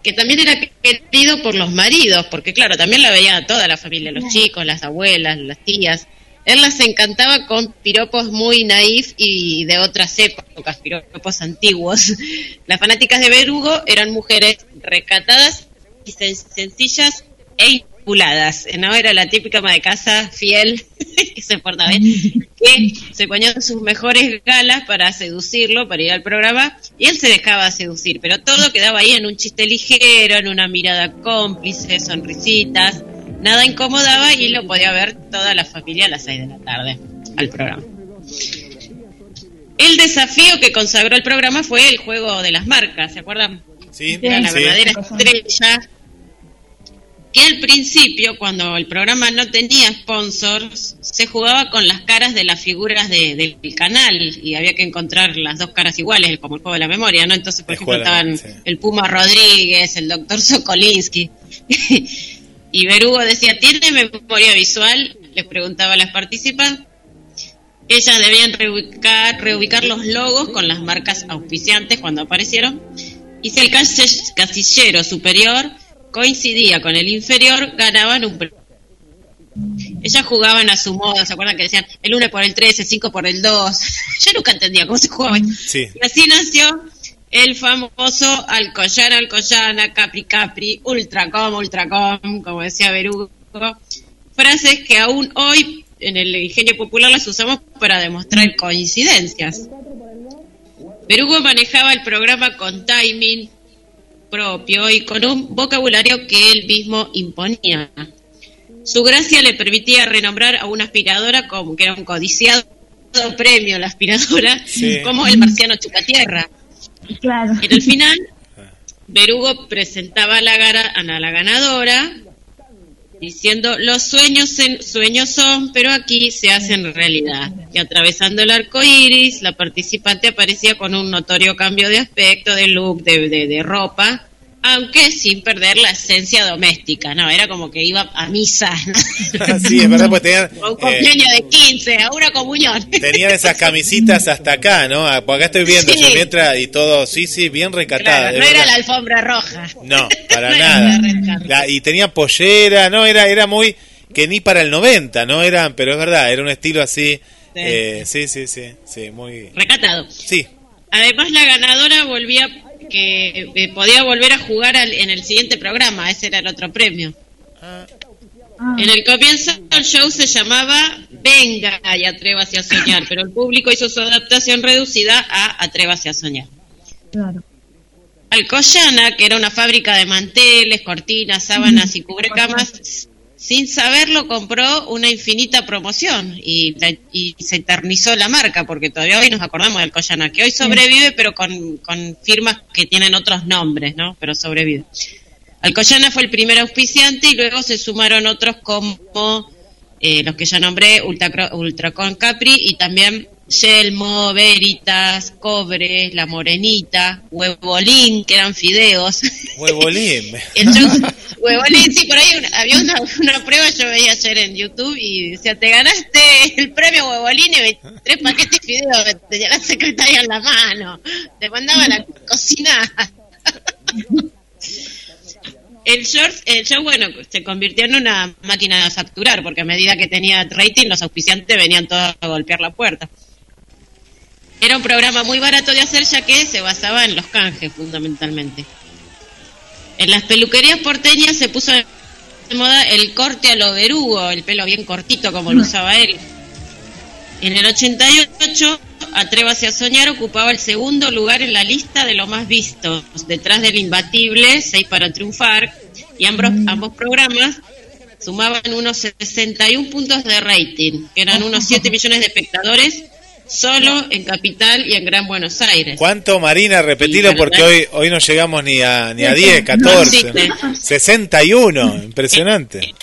que también era querido por los maridos, porque claro, también la veía toda la familia, los chicos, las abuelas, las tías. Él las encantaba con piropos muy naif y de otras épocas, piropos antiguos. Las fanáticas de Berugo eran mujeres recatadas y sencillas e ¿no? Era la típica ama de casa fiel que se portaba bien, que se ponía sus mejores galas para seducirlo, para ir al programa, y él se dejaba seducir, pero todo quedaba ahí en un chiste ligero, en una mirada cómplice, sonrisitas, nada incomodaba y lo podía ver toda la familia a las seis de la tarde al programa. El desafío que consagró el programa fue el juego de las marcas, ¿se acuerdan? Sí, Era la verdadera estrella que al principio, cuando el programa no tenía sponsors, se jugaba con las caras de las figuras del canal y había que encontrar las dos caras iguales, como el juego de la memoria, ¿no? Entonces, por ejemplo, estaban el Puma Rodríguez, el doctor Sokolinsky. y Berugo decía, ¿tiene memoria visual? Les preguntaba a las participantes. Ellas debían reubicar, reubicar los logos con las marcas auspiciantes cuando aparecieron. Y si el casillero superior coincidía con el inferior, ganaban un premio. Ellas jugaban a su modo, ¿se acuerdan que decían el 1 por el 3, el 5 por el 2? Yo nunca entendía cómo se jugaba. Y así nació el famoso Alcoyana, Alcoyana, Capri, Capri, Ultracom, Ultracom, como decía Berugo. Frases que aún hoy en el ingenio popular las usamos para demostrar coincidencias. Berugo manejaba el programa con timing, propio y con un vocabulario que él mismo imponía. Su gracia le permitía renombrar a una aspiradora como que era un codiciado premio la aspiradora, como el marciano Chucatierra. En el final, Berugo presentaba a la, a la ganadora diciendo los sueños sueños son, pero aquí se hacen realidad. Y atravesando el arco iris, la participante aparecía con un notorio cambio de aspecto, de look, de, de ropa, aunque sin perder la esencia doméstica, ¿no? Era como que iba a misa. sí, es verdad, pues tenían... un cumpleaños de 15, a una comunión. Tenían esas camisitas hasta acá, ¿no? Ah, acá estoy viendo, sí. mientras y todo, sí, sí, bien recatada. Claro, no era la alfombra roja. No, para nada. La, y tenía pollera, no, era, era muy... que ni para el 90, ¿no? Eran, pero es verdad, era un estilo así... Sí, eh, sí, sí, sí, sí, muy... Recatado. Sí. Además, la ganadora volvía que eh, podía volver a jugar al, en el siguiente programa, ese era el otro premio. Ah. En el comienzo el show se llamaba Venga y Atrévase a soñar, pero el público hizo su adaptación reducida a Atrévase a soñar. Claro. Alcoyana, que era una fábrica de manteles, cortinas, sábanas y cubrecamas, sin saberlo compró una infinita promoción y, y se eternizó la marca, porque todavía hoy nos acordamos del Alcoyana, que hoy sobrevive pero con, con firmas que tienen otros nombres, ¿no? Pero sobrevive. Alcoyana fue el primer auspiciante y luego se sumaron otros como eh, los que ya nombré, Ultracon Capri y también Yelmo, Veritas, Cobre, La Morenita, Huevolín, que eran fideos. Huevolín. Huevolín, sí, por ahí una- había una, una prueba, yo veía ayer en YouTube y decía, te ganaste el premio Huevolín y tres paquetes de fideos que tenía la secretaria en la mano. Te mandaban a cocinar. El show, el show, bueno, se convirtió en una máquina de facturar, porque a medida que tenía rating, los auspiciantes venían todos a golpear la puerta. Era un programa muy barato de hacer, ya que se basaba en los canjes, fundamentalmente. En las peluquerías porteñas se puso de moda el corte a lo verugo, el pelo bien cortito como lo usaba él. En el 88, Atrévase a Soñar ocupaba el segundo lugar en la lista de lo más vistos, detrás del imbatible Seis para Triunfar, y ambos, ambos programas sumaban unos 61 puntos de rating, que eran unos 7 millones de espectadores solo en Capital y en Gran Buenos Aires. ¿Cuánto, Marina? Repetilo Sí, porque hoy, hoy no llegamos ni a, ni a Sí, 10, no 14. existe. 61, impresionante.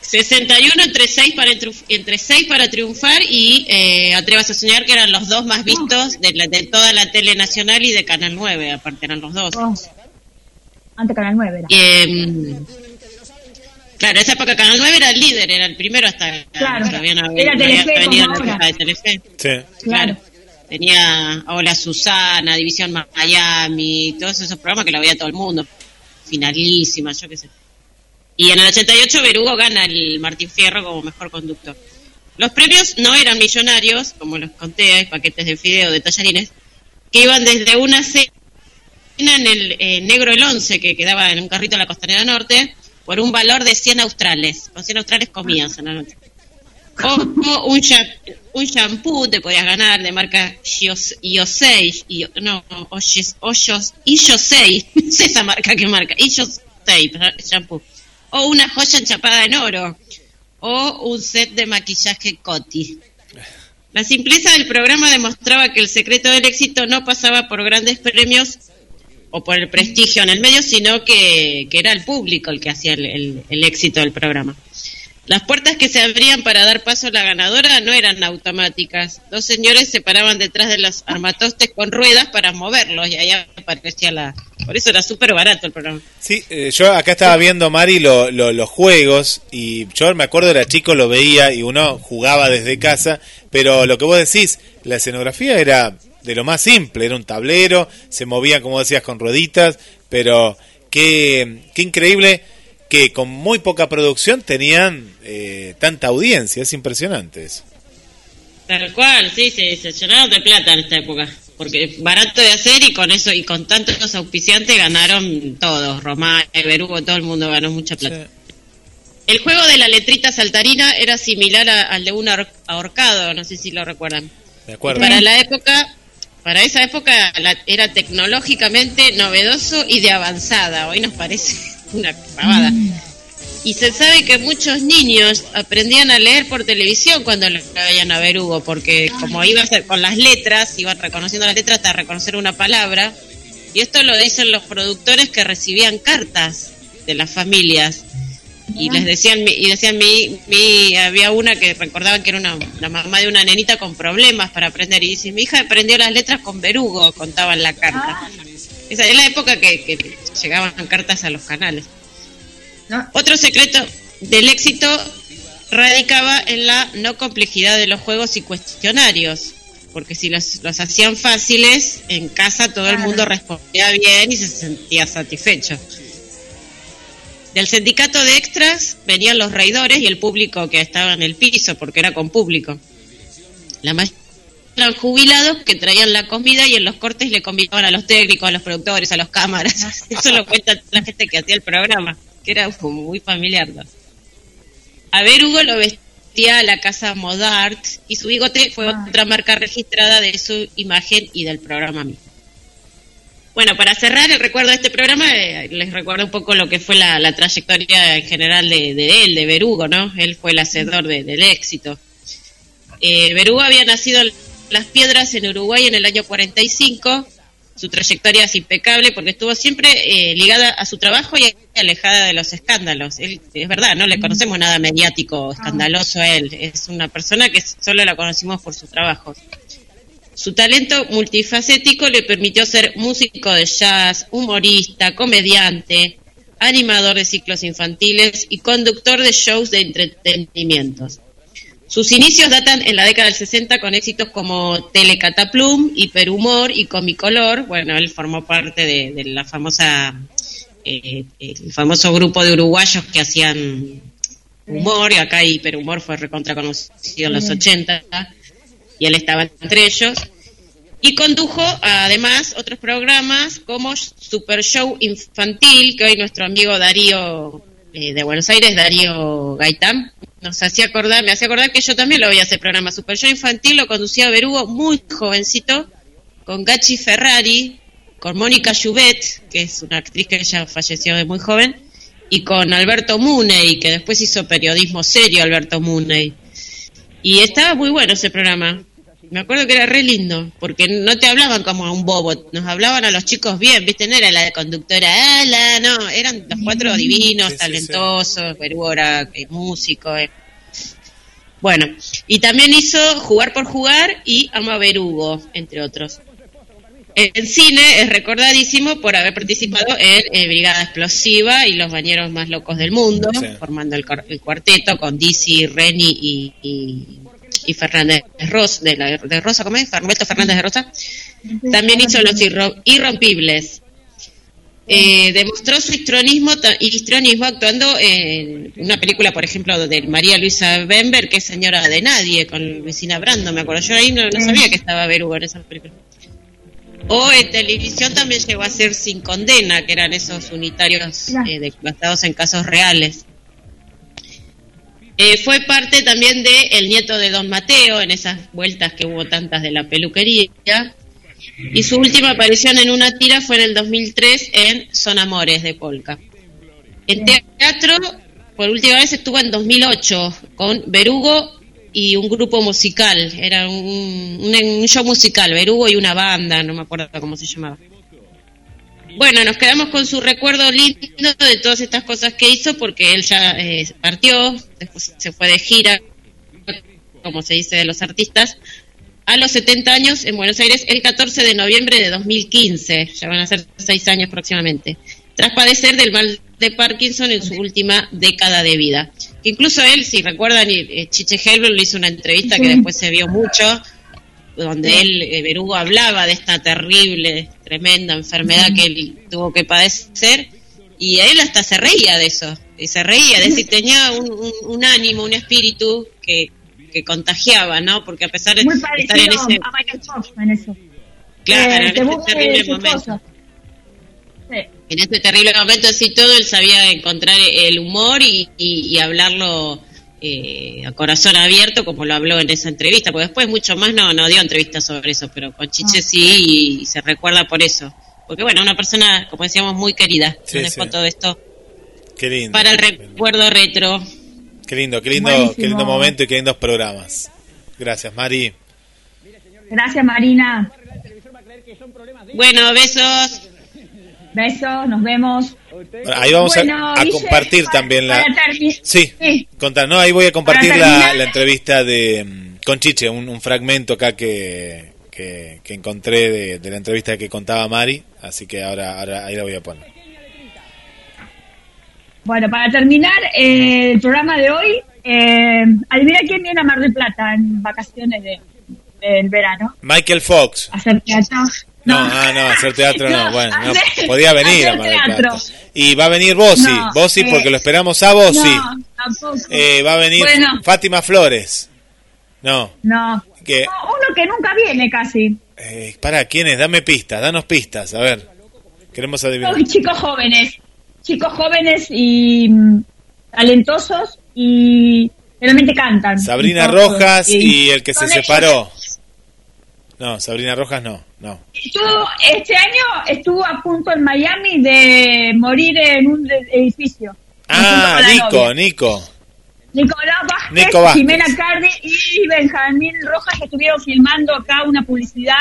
61 entre 6 para, entre seis para triunfar y eh, Atrevas a Soñar, que eran los dos más vistos de, la- de toda la tele nacional y de Canal 9, aparte eran los dos. Oh. Antes Canal 9 era. Em, claro, en esa época Canal 9 era el líder, era el primero hasta Claro. que habían Era había Telefe venido la época de Telefe. Sí. Claro. Tenía Hola Susana, División Miami, todos esos programas que lo veía todo el mundo. Finalísima, yo qué sé. Y en el 88 Berugo gana el Martín Fierro como mejor conductor. Los premios no eran millonarios, como los conté, hay paquetes de fideo, de tallarines, que iban desde una cena en el eh, Negro el 11, que quedaba en un carrito en la Costanera Norte, por un valor de 100 australes. Con 100 australes comías en la noche. O, o un, un shampoo te podías ganar de marca Yos- Yosei, Yo- no, Oyes- Oyos- Iyosei, no sé esa marca qué marca, Iyosei shampoo. O una joya enchapada en oro, o un set de maquillaje Coty. La simpleza del programa demostraba que el secreto del éxito no pasaba por grandes premios o por el prestigio en el medio, sino que, que era el público el que hacía el- el- éxito del programa. Las puertas que se abrían para dar paso a la ganadora no eran automáticas. Dos señores se paraban detrás de los armatostes con ruedas para moverlos y ahí aparecía la... Por eso era súper barato el programa. Sí, eh, yo acá estaba viendo, Mari, lo- lo- los juegos y yo me acuerdo era chico, lo veía y uno jugaba desde casa, pero lo que vos decís, la escenografía era de lo más simple, era un tablero, se movía, como decías, con rueditas, pero qué, qué increíble que con muy poca producción tenían eh, tanta audiencia, es impresionante eso. Tal cual, sí, se, se llenaron de plata en esta época. Porque barato de hacer y con eso y con tantos auspiciantes ganaron todos. Román, Berugo, todo el mundo ganó mucha plata. El juego de la letrita saltarina era similar a- al de un ahor- ahorcado, no sé si lo recuerdan. De acuerdo. Para la época, para esa época la- era tecnológicamente novedoso y de avanzada. Hoy nos parece una pavada. Y se sabe que muchos niños aprendían a leer por televisión cuando le veían a ver Hugo, porque como iba a ser con las letras, iban reconociendo las letras hasta reconocer una palabra. Y esto lo dicen los productores que recibían cartas de las familias y les decían y decían mi, mi había una que recordaban que era una la mamá de una nenita con problemas para aprender. Y dice mi hija aprendió las letras con verugo contaban la carta. Esa es la época que, que llegaban cartas a los canales. Otro secreto del éxito radicaba en la no complejidad de los juegos y cuestionarios porque si los, los hacían fáciles en casa todo el mundo respondía bien y se sentía satisfecho del sindicato de extras venían los reidores y el público que estaba en el piso, porque era con público. La mayoría eran jubilados que traían la comida y en los cortes le convidaban a los técnicos, a los productores, a los cámaras. Eso lo cuenta la gente que hacía el programa, que era como muy familiar. ¿no? A ver, Hugo lo vestía a la casa Modart y su bigote fue otra marca registrada de su imagen y del programa mismo. Bueno, para cerrar el recuerdo de este programa, eh, les recuerdo un poco lo que fue la, la trayectoria en general de, de él, de Berugo, ¿no? Él fue el hacedor de- del éxito. Eh, Berugo había nacido en Las Piedras, en Uruguay, en el año 45. Su trayectoria es impecable porque estuvo siempre eh, ligada a su trabajo y alejada de los escándalos. Él, es verdad, no le conocemos nada mediático, escandaloso a él. Es una persona que solo la conocimos por su trabajo. Su talento multifacético le permitió ser músico de jazz, humorista, comediante, animador de ciclos infantiles y conductor de shows de entretenimientos. Sus inicios datan en la década del 60 con éxitos como Telecataplum, Hiperhumor y Comicolor. Bueno, él formó parte de, de la famosa, eh, el famoso grupo de uruguayos que hacían humor, y acá Hiperhumor fue recontra conocido en los 80, y él estaba entre ellos. Y condujo además otros programas como Super Show Infantil, que hoy nuestro amigo Darío eh, de Buenos Aires, Darío Gaitán, nos hacía acordar, me hacía acordar que yo también lo veía ese programa. Super Show Infantil lo conducía Berugo muy jovencito, con Gachi Ferrari, con Mónica Juvet, que es una actriz que ya falleció de muy joven, y con Alberto Muney, que después hizo periodismo serio Alberto Muney. Y estaba muy bueno ese programa. Me acuerdo que era re lindo, porque no te hablaban como a un bobo, nos hablaban a los chicos bien, ¿viste? No era la conductora, ala, no, eran los cuatro divinos, talentosos, Berugo era eh, músico. eh. Bueno, y también hizo Jugar por Jugar y Ama Berugo, entre otros. En cine es recordadísimo por haber participado en eh, Brigada Explosiva y Los Bañeros Más Locos del Mundo, Sí. formando el, cuarteto con Dizzy, Reni y, y, y Fernández Rosa, de, la, de Rosa, ¿cómo es? Alberto Fernández de Rosa. También hizo Los Irro- Irrompibles. Eh, demostró su histrionismo, actuando en una película, por ejemplo, de María Luisa Bember, que es Señora de Nadie, con Luisina Brando, me acuerdo. Yo ahí no, no sabía que estaba Berugo en esa película. O en televisión también llegó a ser Sin Condena, que eran esos unitarios eh, de- basados en casos reales. Eh, fue parte también de El nieto de Don Mateo, en esas vueltas que hubo tantas de la peluquería. Y su última aparición en una tira fue en el 2003 en Son Amores de Polka. En teatro, por última vez estuvo en 2008 con Berugo y un grupo musical. Era un, un, un show musical, Berugo y una banda, no me acuerdo cómo se llamaba. Bueno, nos quedamos con su recuerdo lindo de todas estas cosas que hizo porque él ya eh, partió, después se fue de gira, como se dice de los artistas, a los 70 años en Buenos Aires el 14 de noviembre de 2015, ya van a ser seis años próximamente, tras padecer del mal de Parkinson en su última década de vida. Que incluso él, si recuerdan, eh, Chiche Helbel le hizo una entrevista que después se vio mucho, donde él, eh, Berugo, hablaba de esta terrible, tremenda enfermedad que él tuvo que padecer, y él hasta se reía de eso, y se reía, es decir, tenía un, un- un ánimo, un espíritu que, que contagiaba, ¿no? Porque a pesar de Muy estar en ese, a Michael en eso. claro, Eh, en ese terrible momento. Sí. En ese terrible momento, sí, todo él sabía encontrar el humor y, y- y hablarlo eh, a corazón abierto, como lo habló en esa entrevista, porque después mucho más no, no dio entrevistas sobre eso, pero con Chiche sí, y se recuerda por eso. Porque bueno, una persona, como decíamos, muy querida. Sí, Nos sí. esto Qué lindo. para el recuerdo retro. Qué lindo, qué lindo, Buenísimo. qué lindo momento y qué lindos programas. Gracias, Mari. Gracias, Marina. Bueno, besos. Besos, nos vemos. Bueno, ahí vamos a- Bueno, a, Guille, compartir para- también la... Sí, Sí. contar, no, ahí voy a compartir la, entrevista de mm, con Chiche, un, un fragmento acá que, que, que encontré de, de la entrevista que contaba Mari, así que ahora, ahora ahí la voy a poner. Bueno, para terminar eh, el programa de hoy, eh, adivina quién viene a Mar del Plata en vacaciones de, del verano. Michael Fox. A teatro. No, ah, no, hacer teatro no, No, bueno, no, podía venir a Mar del. Plata. Y va a venir Bossi, No, Bossi eh, porque lo esperamos a Bossi. No, tampoco. Eh, va a venir Bueno. Fátima Flores. No, No. que, No, uno que nunca viene casi. eh, para, ¿quién es? Dame pistas, danos pistas, a ver. Queremos adivinar. Chicos jóvenes. Chicos jóvenes y mm, talentosos y realmente cantan. Sabrina. Rojas y el que se ellos. separó. No, Sabrina Rojas no, no. Estuvo- este año estuvo a punto en Miami de morir en un edificio. Ah, Nico. Nico. Nicolás Vázquez, Nico Vázquez. Jimena Cardi y Benjamín Rojas estuvieron filmando acá una publicidad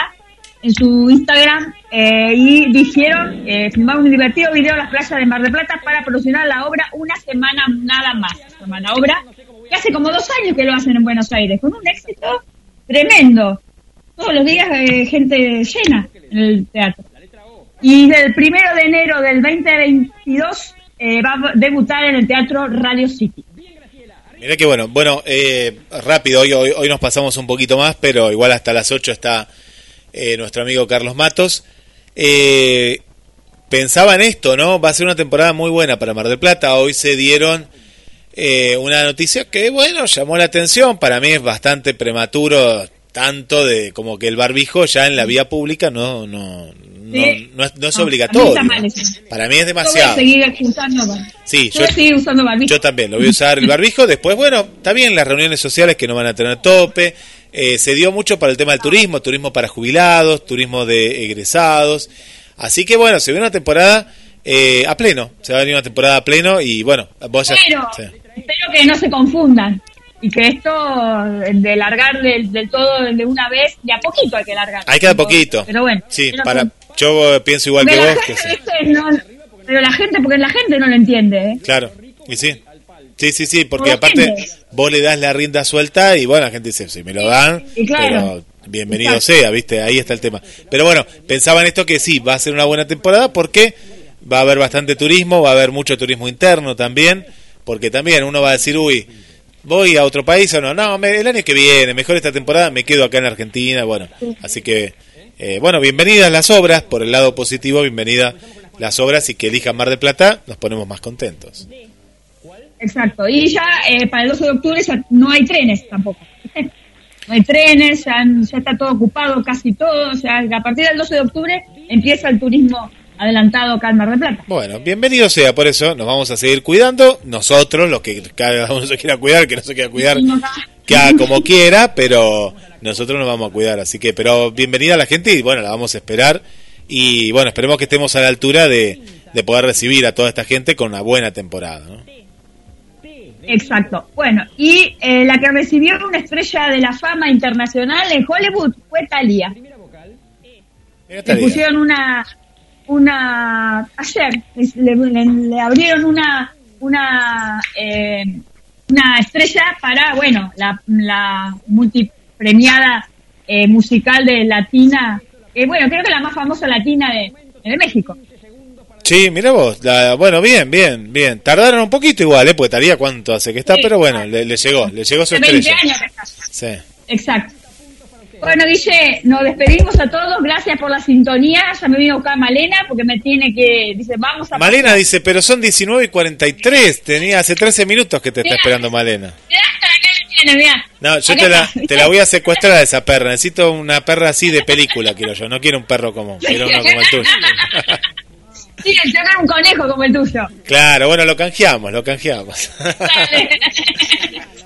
en su Instagram eh, y dijeron, eh, filmaron un divertido video en las playas de Mar del Plata para promocionar la obra una semana nada más. La obra que hace como dos años que lo hacen en Buenos Aires, con un éxito tremendo. Todos los días gente llena en el teatro. Y el primero de enero del 2022 eh, va a debutar en el teatro Radio City. Mira que bueno, bueno, eh, rápido, hoy, hoy, hoy nos pasamos un poquito más, pero igual hasta las 8 está eh, nuestro amigo Carlos Matos. Eh, pensaba en esto, ¿no? Va a ser una temporada muy buena para Mar del Plata. Hoy se dieron eh, una noticia que, bueno, llamó la atención. Para mí es bastante prematuro, tanto de como que el barbijo ya en la vía pública no, no, no, Sí. no es, no es obligatorio. mí. Para mí es Yo voy a demasiado. seguir usando, Sí, yo voy a seguir usando barbijo. yo también, lo voy a usar el barbijo. Después, bueno, está bien las reuniones sociales que no van a tener tope. Eh, se dio mucho para el tema del turismo, turismo para jubilados, turismo de egresados. Así que bueno, se viene una temporada eh, a pleno. Se va a venir una temporada a pleno y bueno, vos ya... Pero sí. espero que no se confundan y que esto de largar del, del todo de una vez, de a poquito hay que largar. Hay que dar poquito. Pero bueno. Sí, para, yo pienso igual porque que vos. Que sí. no- pero la gente, porque la gente no lo entiende, ¿eh? Claro, y sí. Sí, sí, sí, porque aparte vos le das la rienda suelta y bueno, la gente dice, si me lo dan, Y claro. pero bienvenido Exacto. sea, ¿viste? Ahí está el tema. Pero bueno, pensaba en esto que sí, va a ser una buena temporada porque va a haber bastante turismo, va a haber mucho turismo interno también, porque también uno va a decir, uy, voy a otro país o no, no, me- el año que viene, mejor esta temporada, me quedo acá en Argentina, bueno, así que, eh, bueno, bienvenidas las obras, por el lado positivo, bienvenidas las obras y que elijan Mar de Plata, nos ponemos más contentos. Exacto. Y ya eh, para el 12 de octubre ya no hay trenes tampoco. No hay trenes, ya, ya está todo ocupado, casi todo. O sea, a partir del 12 de octubre empieza el turismo adelantado acá Mar del Plata. Bueno, bienvenido sea, por eso nos vamos a seguir cuidando, nosotros, los que cada uno se quiera cuidar, que no se quiera cuidar, que haga como quiera, pero nosotros nos vamos a cuidar, así que, pero bienvenida a la gente y bueno, la vamos a esperar y bueno, esperemos que estemos a la altura de, de poder recibir a toda esta gente con una buena temporada, ¿no? Exacto. Bueno, y eh, la que recibió una estrella de la fama internacional en Hollywood fue Thalía. Le pusieron una, una, ayer, le, le- le abrieron una, una, eh, una estrella para, bueno, la, la multipremiada eh, musical de Latina, que bueno, creo que la más famosa latina de, de México. Sí, mira vos, la- bueno, bien, bien, bien, tardaron un poquito igual, ¿eh? Porque Talía cuánto hace que está, Sí, pero bueno, le, le llegó, le llegó su Hace 20 estrella. años que está. Sí. Exacto. Bueno, Guille, nos despedimos a todos. Gracias por la sintonía. Ya me vino a buscar Malena porque me tiene que. Dice, vamos a. Malena dice, pero son 19 y 43. Tenía hace 13 minutos que te está esperando Malena. Mirá, acá mirá. No, yo Acá te la, te la voy a secuestrar a esa perra. Necesito una perra así de película, quiero yo. No quiero un perro como, quiero uno como el tuyo. Sí, quiero un conejo como el tuyo. Claro, bueno, lo canjeamos, lo canjeamos.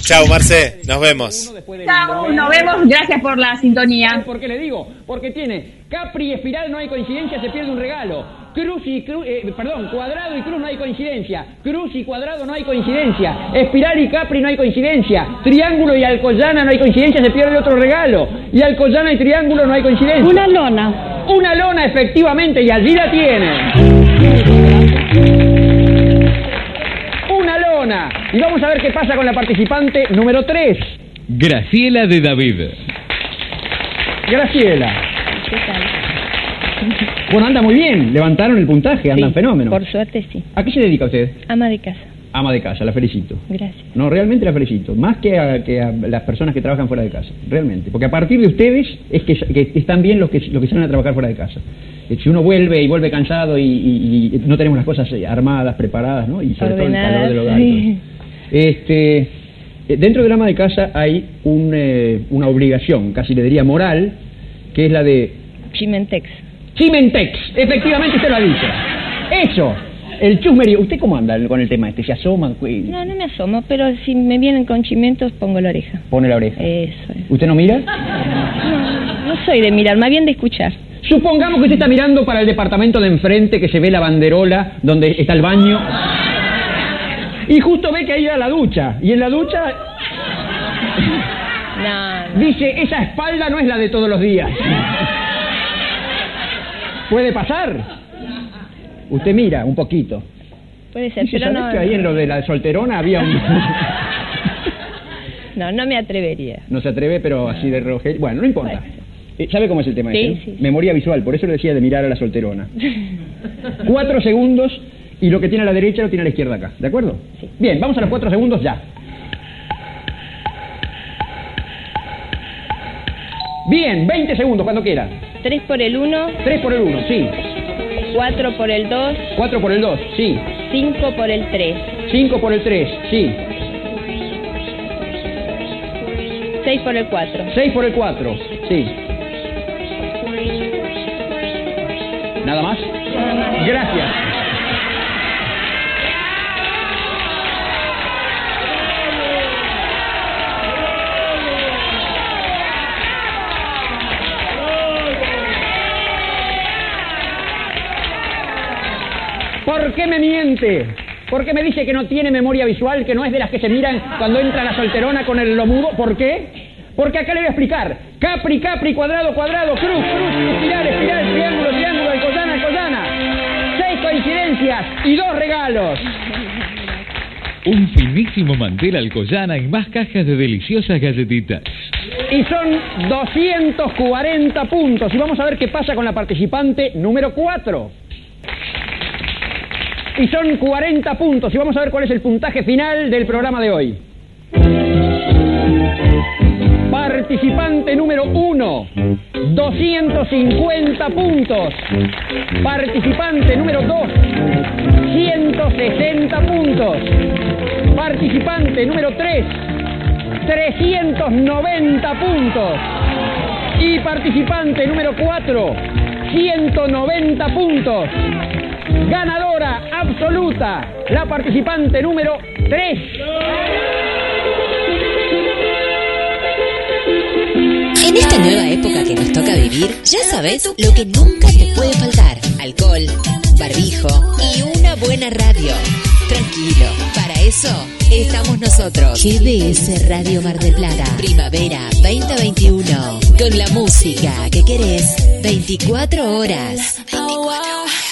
Chao, Marce, nos vemos. Chao, nos vemos. Gracias por la sintonía. ¿Por qué le digo? Porque tiene Capri y espiral, no hay coincidencia, se pierde un regalo. Cruz y cruz, eh, perdón, cuadrado y cruz no hay coincidencia. Cruz y cuadrado no hay coincidencia. Espiral y Capri no hay coincidencia. Triángulo y alcoyana no hay coincidencia, se pierde otro regalo. Y alcoyana y triángulo no hay coincidencia. Una lona. Una lona, efectivamente, y allí la tiene. Y vamos a ver qué pasa con la participante número 3. Graciela de David. Graciela. ¿Qué tal? Bueno, anda muy bien. Levantaron el puntaje, andan Sí, fenómeno. Por suerte sí. ¿A qué se dedica usted? Ama de casa. Ama de casa, la felicito. Gracias. No, realmente la felicito. Más que a, que a las personas que trabajan fuera de casa. Realmente. Porque a partir de ustedes es que, que están bien los que, los que salen a trabajar fuera de casa. Eh, Si uno vuelve y vuelve cansado y, y- y no tenemos las cosas eh, armadas, preparadas, ¿no? Y sobre todo el calor del hogar. sí. Este, eh, dentro del ama de casa hay un, eh, una obligación, casi le diría moral, que es la de... Chimentex. Chimentex, efectivamente usted lo ha dicho. Eso, el chusmerío. ¿Usted cómo anda con el tema este? ¿Se asoma? cu- No, no me asomo, pero si me vienen con chimentos pongo la oreja. Pone la oreja. Eso es. ¿Usted no mira? No, no soy de mirar, más bien de escuchar. Supongamos que usted está mirando para el departamento de enfrente, que se ve la banderola donde está el baño. Y justo ve que ahí va la ducha. Y en la ducha No, dice, esa espalda no es la de todos los días. ¿Puede pasar? Usted mira un poquito. puede ser, pero ¿sabés no. que ahí en lo de la solterona había un... No, no me atrevería. No se atreve, pero así de Rogelio. Bueno, no importa. Eh, ¿Sabe cómo es el tema? Sí, este, sí. Memoria visual, por eso le decía de mirar a la solterona. Cuatro segundos y lo que tiene a la derecha lo tiene a la izquierda acá. ¿De acuerdo? Bien, vamos a los cuatro segundos ya. Bien, 20 segundos cuando quiera. 3 por el 1, 3 por el 1, sí. 4 por el 2, 4 por el 2, sí. 5 por el 3, 5 por el 3, sí. 6 por el 4. 6 por el 4, sí. ¿Nada más? Gracias. ¿Por qué me miente? ¿Por qué me dice que no tiene memoria visual, que no es de las que se miran cuando entra la solterona con el lomudo? ¿Por qué? Porque acá le voy a explicar. Capri, Capri, cuadrado, cuadrado, cruz, cruz, espiral, espiral, triángulo, triángulo, alcoyana, alcoyana. Seis coincidencias y dos regalos. Un finísimo mantel alcoyana y más cajas de deliciosas galletitas. Y son 240 puntos. Y vamos a ver qué pasa con la participante número 4. Y son 40 puntos. Y vamos a ver cuál es el puntaje final del programa de hoy. Participante número 1, 250 puntos. Participante número 2, 160 puntos. Participante número 3, 390 puntos. Y participante número 4, 190 puntos. Ganadora absoluta, la participante número 3. En esta nueva época que nos toca vivir, ya sabes lo que nunca te puede faltar. Alcohol, barbijo y una buena radio. Tranquilo, para eso estamos nosotros. GDS Radio Mar del Plata. Primavera 2021. Con la música que querés 24 horas. 24 horas.